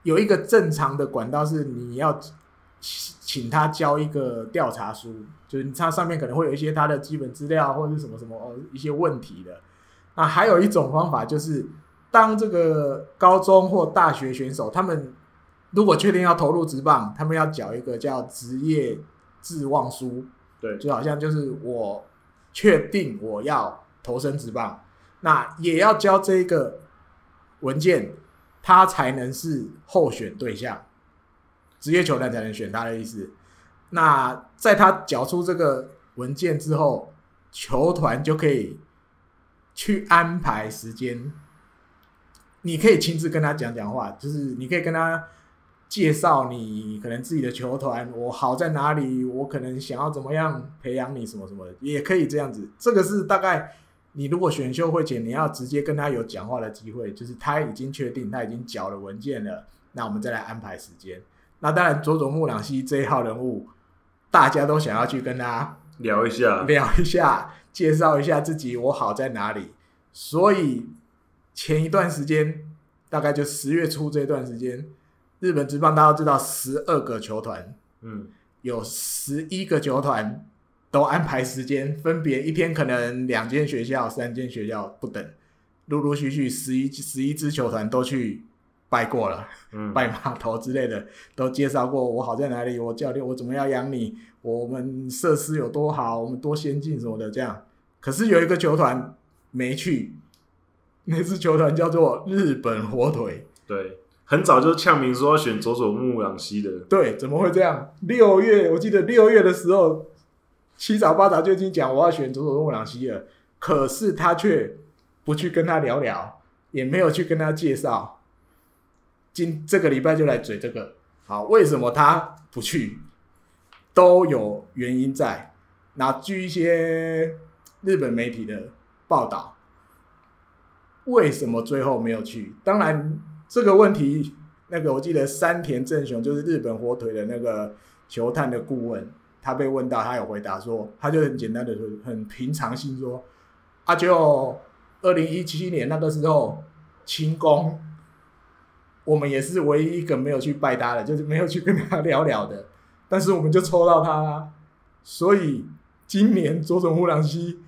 有一个正常的管道是你要请他交一个调查书，就是他上面可能会有一些他的基本资料或者什么什么哦一些问题的。那还有一种方法就是。当这个高中或大学选手，他们如果确定要投入职棒，他们要缴一个叫职业志望书，对，就好像就是我确定我要投身职棒，那也要交这个文件，他才能是候选对象，职业球团才能选他的意思。那在他缴出这个文件之后，球团就可以去安排时间。你可以亲自跟他讲讲话，就是你可以跟他介绍你可能自己的球团，我好在哪里，我可能想要怎么样培养你什么什么的，也可以这样子。这个是大概你如果选秀会前你要直接跟他有讲话的机会，就是他已经确定他已经缴了文件了，那我们再来安排时间。那当然，佐佐木朗希这一号人物，大家都想要去跟他聊一下，聊一下，介绍一下自己，我好在哪里，所以。前一段时间，大概就十月初这段时间，日本职棒大家都知道，十二个球团，嗯，有十一个球团都安排时间，分别一天可能两间学校、三间学校不等，陆陆续续十一十一支球团都去拜过了，嗯，拜码头之类的都介绍过，我好在哪里，我教练我怎么样养你，我们设施有多好，我们多先进什么的这样，可是有一个球团没去。那支球团叫做日本火腿，对，很早就呛名说要选佐佐木朗希的，对，怎么会这样？六月，我记得六月的时候，七早八早就已经讲我要选佐佐木朗希了，可是他却不去跟他聊聊，也没有去跟他介绍，今这个礼拜就来嘴这个，好，为什么他不去？都有原因在，那据一些日本媒体的报道。为什么最后没有去？当然，这个问题，那个我记得山田正雄就是日本火腿的那个球探的顾问，他被问到，他有回答说，他就很简单的说，很平常心说，啊，就二零一七年那个时候，清宫，我们也是唯一一个没有去拜他的，就是没有去跟他聊聊的，但是我们就抽到他啦，所以今年佐佐木朗希。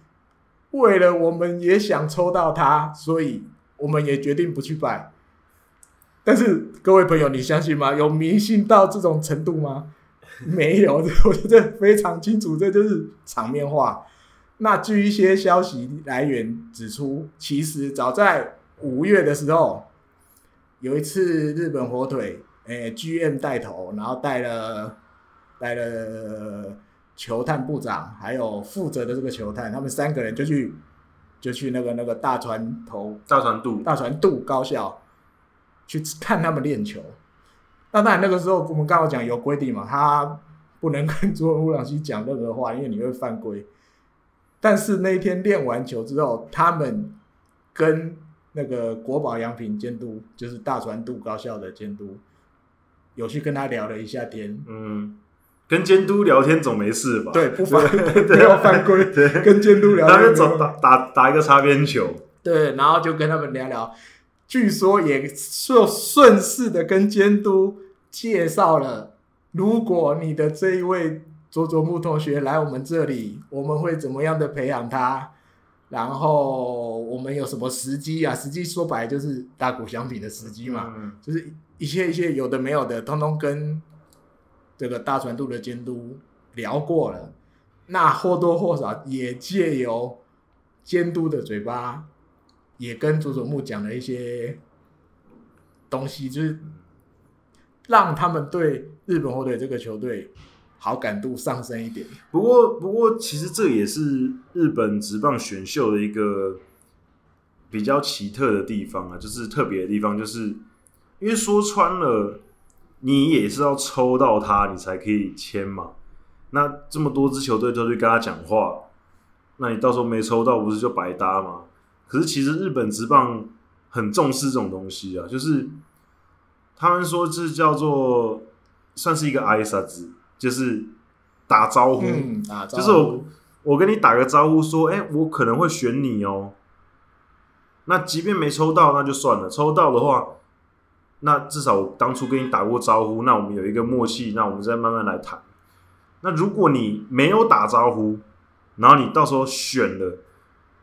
为了我们也想抽到他，所以我们也决定不去拜。但是各位朋友，你相信吗？有迷信到这种程度吗？没有，我觉得非常清楚，这就是场面话。那据一些消息来源指出，其实早在五月的时候，有一次日本火腿，诶，GM 带头，然后带了带了。球探部长还有负责的这个球探，他们三个人就去就去那个那个大船头大船渡大船渡高校去看他们练球。那当然那个时候我们刚好讲有规定嘛，他不能跟佐佐木朗希讲任何话，因为你会犯规。但是那一天练完球之后，他们跟那个国宝洋平监督，就是大船渡高校的监督，有去跟他聊了一下天，嗯。跟监督聊天总没事吧？对，不犯 不要犯规。对，跟监督聊天，他们总打打打一个擦边球。对，然后就跟他们聊聊，据说也顺顺势的跟监督介绍了，如果你的这一位佐佐木同学来我们这里，我们会怎么样的培养他？然后我们有什么时机啊？时机说白了就是大股相品的时机嘛，嗯，就是一些一些有的没有的，通通跟。这个大船渡的监督聊过了，那或多或少也借由监督的嘴巴，也跟佐佐木讲了一些东西，就是让他们对日本火腿这个球队好感度上升一点。不过，不过，其实这也是日本职棒选秀的一个比较奇特的地方啊，就是特别的地方，就是因为说穿了，你也是要抽到他，你才可以签嘛。那这么多支球队都去跟他讲话，那你到时候没抽到，不是就白搭吗？可是其实日本职棒很重视这种东西啊，就是他们说这叫做算是一个挨杀子，就是打招呼，嗯、打招呼就是我我跟你打个招呼说，哎、欸，我可能会选你哦。那即便没抽到，那就算了；抽到的话，那至少我当初跟你打过招呼，那我们有一个默契，那我们再慢慢来谈。那如果你没有打招呼，然后你到时候选了，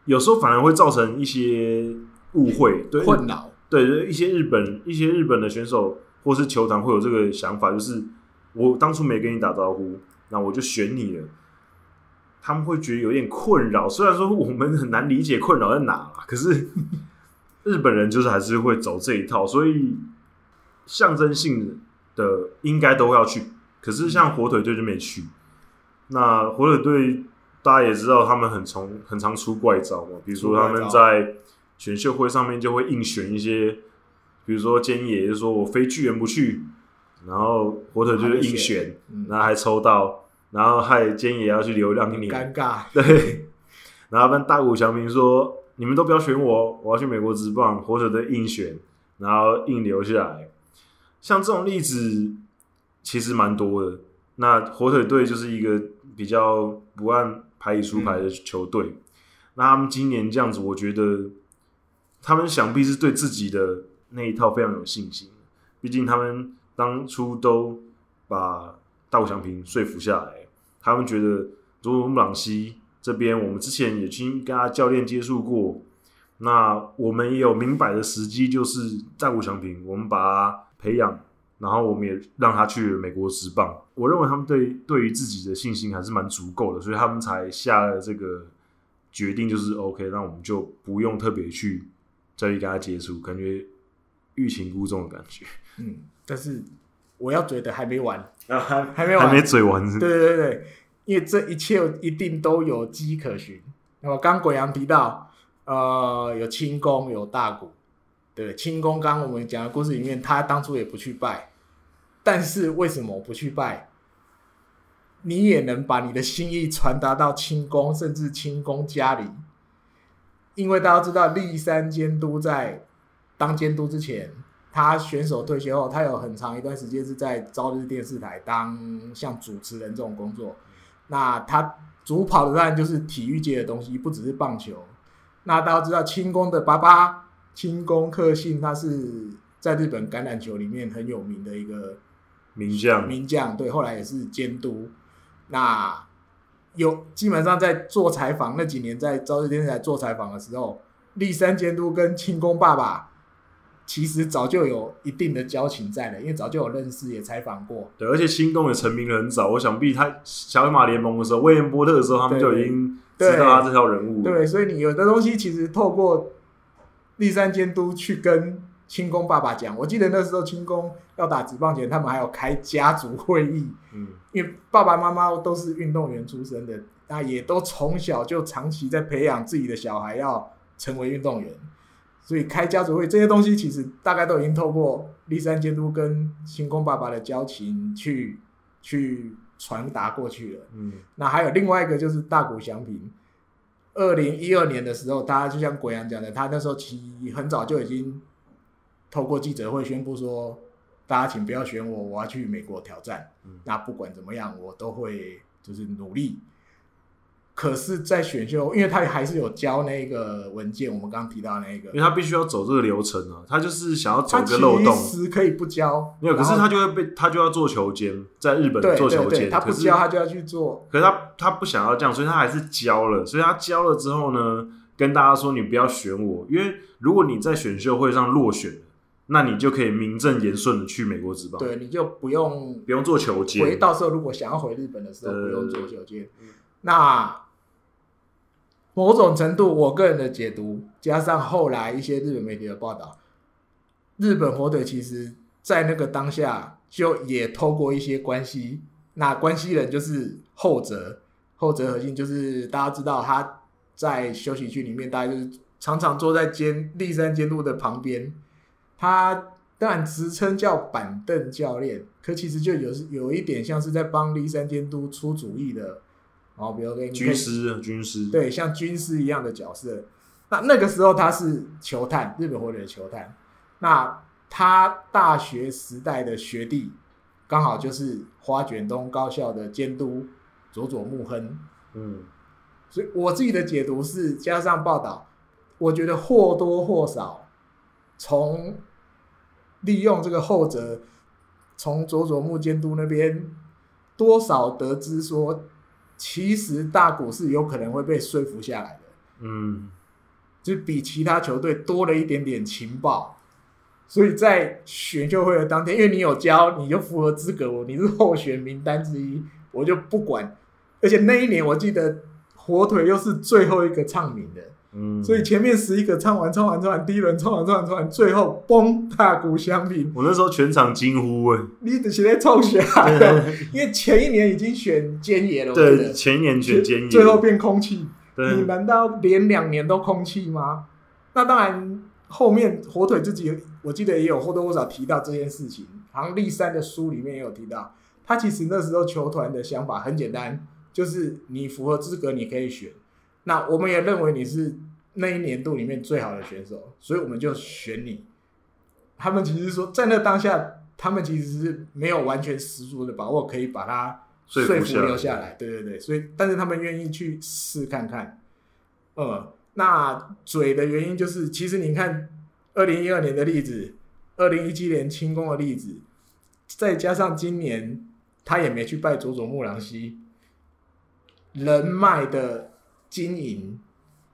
有时候反而会造成一些误会，对困扰。对，对，一些日本一些日本的选手或是球团会有这个想法，就是我当初没跟你打招呼，那我就选你了。他们会觉得有点困扰，虽然说我们很难理解困扰在哪，可是日本人就是还是会走这一套，所以象征性的应该都要去。可是像火腿队就没去，那火腿队大家也知道，他们很从很常出怪招嘛，比如说他们在选秀会上面就会硬选一些，比如说菅野就说我非巨人不去，然后火腿就是硬选，然后还抽到，然后害菅野要去流浪一年，尴尬，对，然后跟大谷翔平说，你们都不要选我，我要去美国职棒，火腿队硬选，然后硬留下来，像这种例子。其实蛮多的。那火腿队就是一个比较不按牌理出牌的球队。嗯、那他们今年这样子，我觉得他们想必是对自己的那一套非常有信心。毕竟他们当初都把大谷翔平说服下来，他们觉得佐佐木朗希这边，我们之前也去跟他教练接触过。那我们也有明摆的时机，就是大谷翔平，我们把他培养。然后我们也让他去美国职棒，我认为他们对对于自己的信心还是蛮足够的，所以他们才下了这个决定，就是 OK，那我们就不用特别去再去跟他接触，感觉欲擒故纵的感觉。嗯，但是我要嘴的还没完 啊，还还没完，还没嘴完是？对对对，因为这一切一定都有迹可循。那么刚鬼阳提到，呃，有轻功，有大谷。对，清宫刚我们讲的故事里面，他当初也不去拜，但是为什么不去拜？你也能把你的心意传达到清宫，甚至清宫家里，因为大家知道立山监督在当监督之前，他选手退休后，他有很长一段时间是在朝日电视台当像主持人这种工作。那他主跑的当然就是体育界的东西，不只是棒球。那大家知道清宫的爸爸。清宫克信，他是在日本橄榄球里面很有名的一个名将。名将对，后来也是监督。那有基本上在做采访那几年，在朝日电视台做采访的时候，立山监督跟清宫爸爸其实早就有一定的交情在了，因为早就有认识，也采访过。对，而且清宫也成名了很早。我想必他小马联盟的时候，威廉波特的时候，他们就已经知道他这条人物。对，对，所以你有的东西其实透过。栗山监督去跟清宫爸爸讲，我记得那时候清宫要打职棒前，他们还有开家族会议。嗯，因为爸爸妈妈都是运动员出身的，那也都从小就长期在培养自己的小孩要成为运动员，所以开家族会这些东西，其实大概都已经透过立山监督跟清宫爸爸的交情去去传达过去了。嗯，那还有另外一个就是大谷祥平。二零一二年的时候，大家就像国阳讲的，他那时候其实很早就已经透过记者会宣布说：“大家请不要选我，我要去美国挑战。嗯”那不管怎么样，我都会就是努力。可是，在选秀，因为他还是有交那个文件，我们刚刚提到那个，因为他必须要走这个流程啊，他就是想要走个漏洞，其实可以不交，没有，可是他就会被他就要做球监，在日本做球监，他不交他就要去做，可是他他不想要这样，所以他还是交了，所以他交了之后呢，跟大家说你不要选我，因为如果你在选秀会上落选，那你就可以名正言顺的去美国职棒，对，你就不用不用做球监，回到时候如果想要回日本的时候，不用做球监，那。某种程度，我个人的解读，加上后来一些日本媒体的报道，日本火腿其实在那个当下就也透过一些关系，那关系人就是后者，后者核心就是大家知道他在休息区里面，大概就是常常坐在监立山监督的旁边，他。当然，职称叫板凳教练，可其实就有是有一点像是在帮立山监督出主意的，哦，比如说军师，军师，对，像军师一样的角色。那那个时候他是球探，日本火腿的球探。那他大学时代的学弟，刚好就是花卷东高校的监督佐佐木亨。嗯，所以我自己的解读是，加上报道，我觉得或多或少从。利用这个后者，从佐佐木监督那边多少得知说，其实大谷是有可能会被说服下来的。嗯，就比其他球队多了一点点情报，所以在选秀会的当天，因为你有交，你就符合资格，你是候选名单之一，我就不管。而且那一年我记得火腿又是最后一个唱名的。嗯，所以前面十一个唱完唱完唱完，第一轮唱完唱完唱完，最后崩，大鼓相平。我那时候全场惊呼哎！你的现在冲下，因为前一年已经选菅野了，对，前一年选菅野，最后变空气。你难道连两年都空气吗？那当然，后面火腿自己，我记得也有或多或少提到这件事情。好像立山的书里面也有提到，他其实那时候球团的想法很简单，就是你符合资格，你可以选。那我们也认为你是那一年度里面最好的选手，所以我们就选你。他们其实说，在那当下，他们其实是没有完全十足的把握可以把他说服留下来。对对对，所以但是他们愿意去试看看。呃，那嘴的原因就是，其实你看二零一二年的例子，二零一七年清宫的例子，再加上今年他也没去拜佐佐木朗希，人脉的。经营，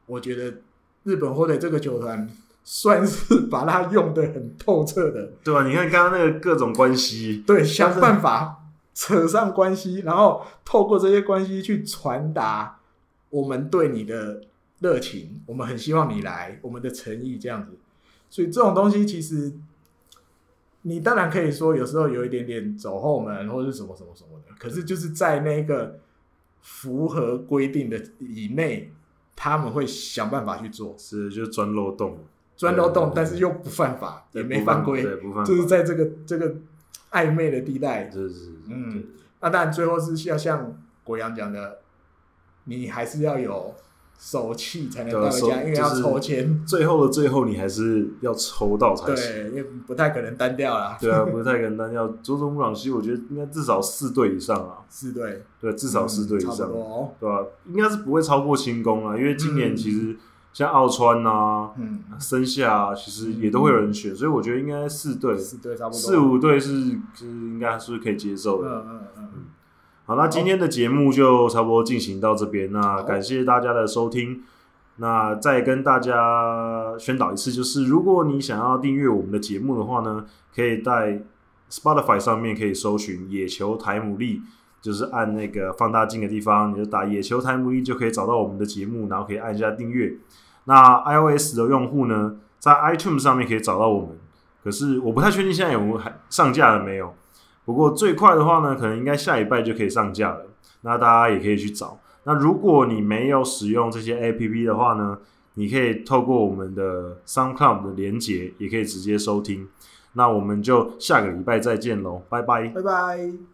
我觉得日本火腿这个球团算是把它用的很透彻的，对吧？你看刚刚那个各种关系，对，想办法扯上关系，然后透过这些关系去传达我们对你的热情，我们很希望你来，我们的诚意这样子。所以这种东西其实，你当然可以说有时候有一点点走后门或者是什么什么什么的，可是就是在那个。符合规定的以内，他们会想办法去做，是就钻漏洞，钻漏洞，但是又不犯法，也没犯规，就是在这个这个暧昧的地带，是是，嗯，那当然最后是要像国阳讲的，你还是要有。手气才能到家，因为要抽签。最后的最后，你还是要抽到才行。对，因为不太可能单调啦。对啊，不太可能单调。佐佐木朗希，我觉得应该至少四队以上啊。四队，对，至少四队以上，哦、对吧、啊？应该是不会超过清宫啊，因为今年其实像奥川啊、嗯，森下啊，其实也都会有人选，所以我觉得应该四队，四队差不多，四五队是是应该是可以接受的。嗯嗯嗯。好，那今天的节目就差不多进行到这边。那感谢大家的收听。那再跟大家宣导一次，就是如果你想要订阅我们的节目的话呢，可以在 Spotify 上面可以搜寻“野球台姆利”，就是按那个放大镜的地方，你就打“野球台姆利”就可以找到我们的节目，然后可以按一下订阅。那 iOS 的用户呢，在 iTunes 上面可以找到我们，可是我不太确定现在有没有还上架了没有。不过最快的话呢，可能应该下礼拜就可以上架了。那大家也可以去找。那如果你没有使用这些 APP 的话呢，你可以透过我们的 SoundCloud 的连结，也可以直接收听。那我们就下个礼拜再见喽，拜拜，拜拜。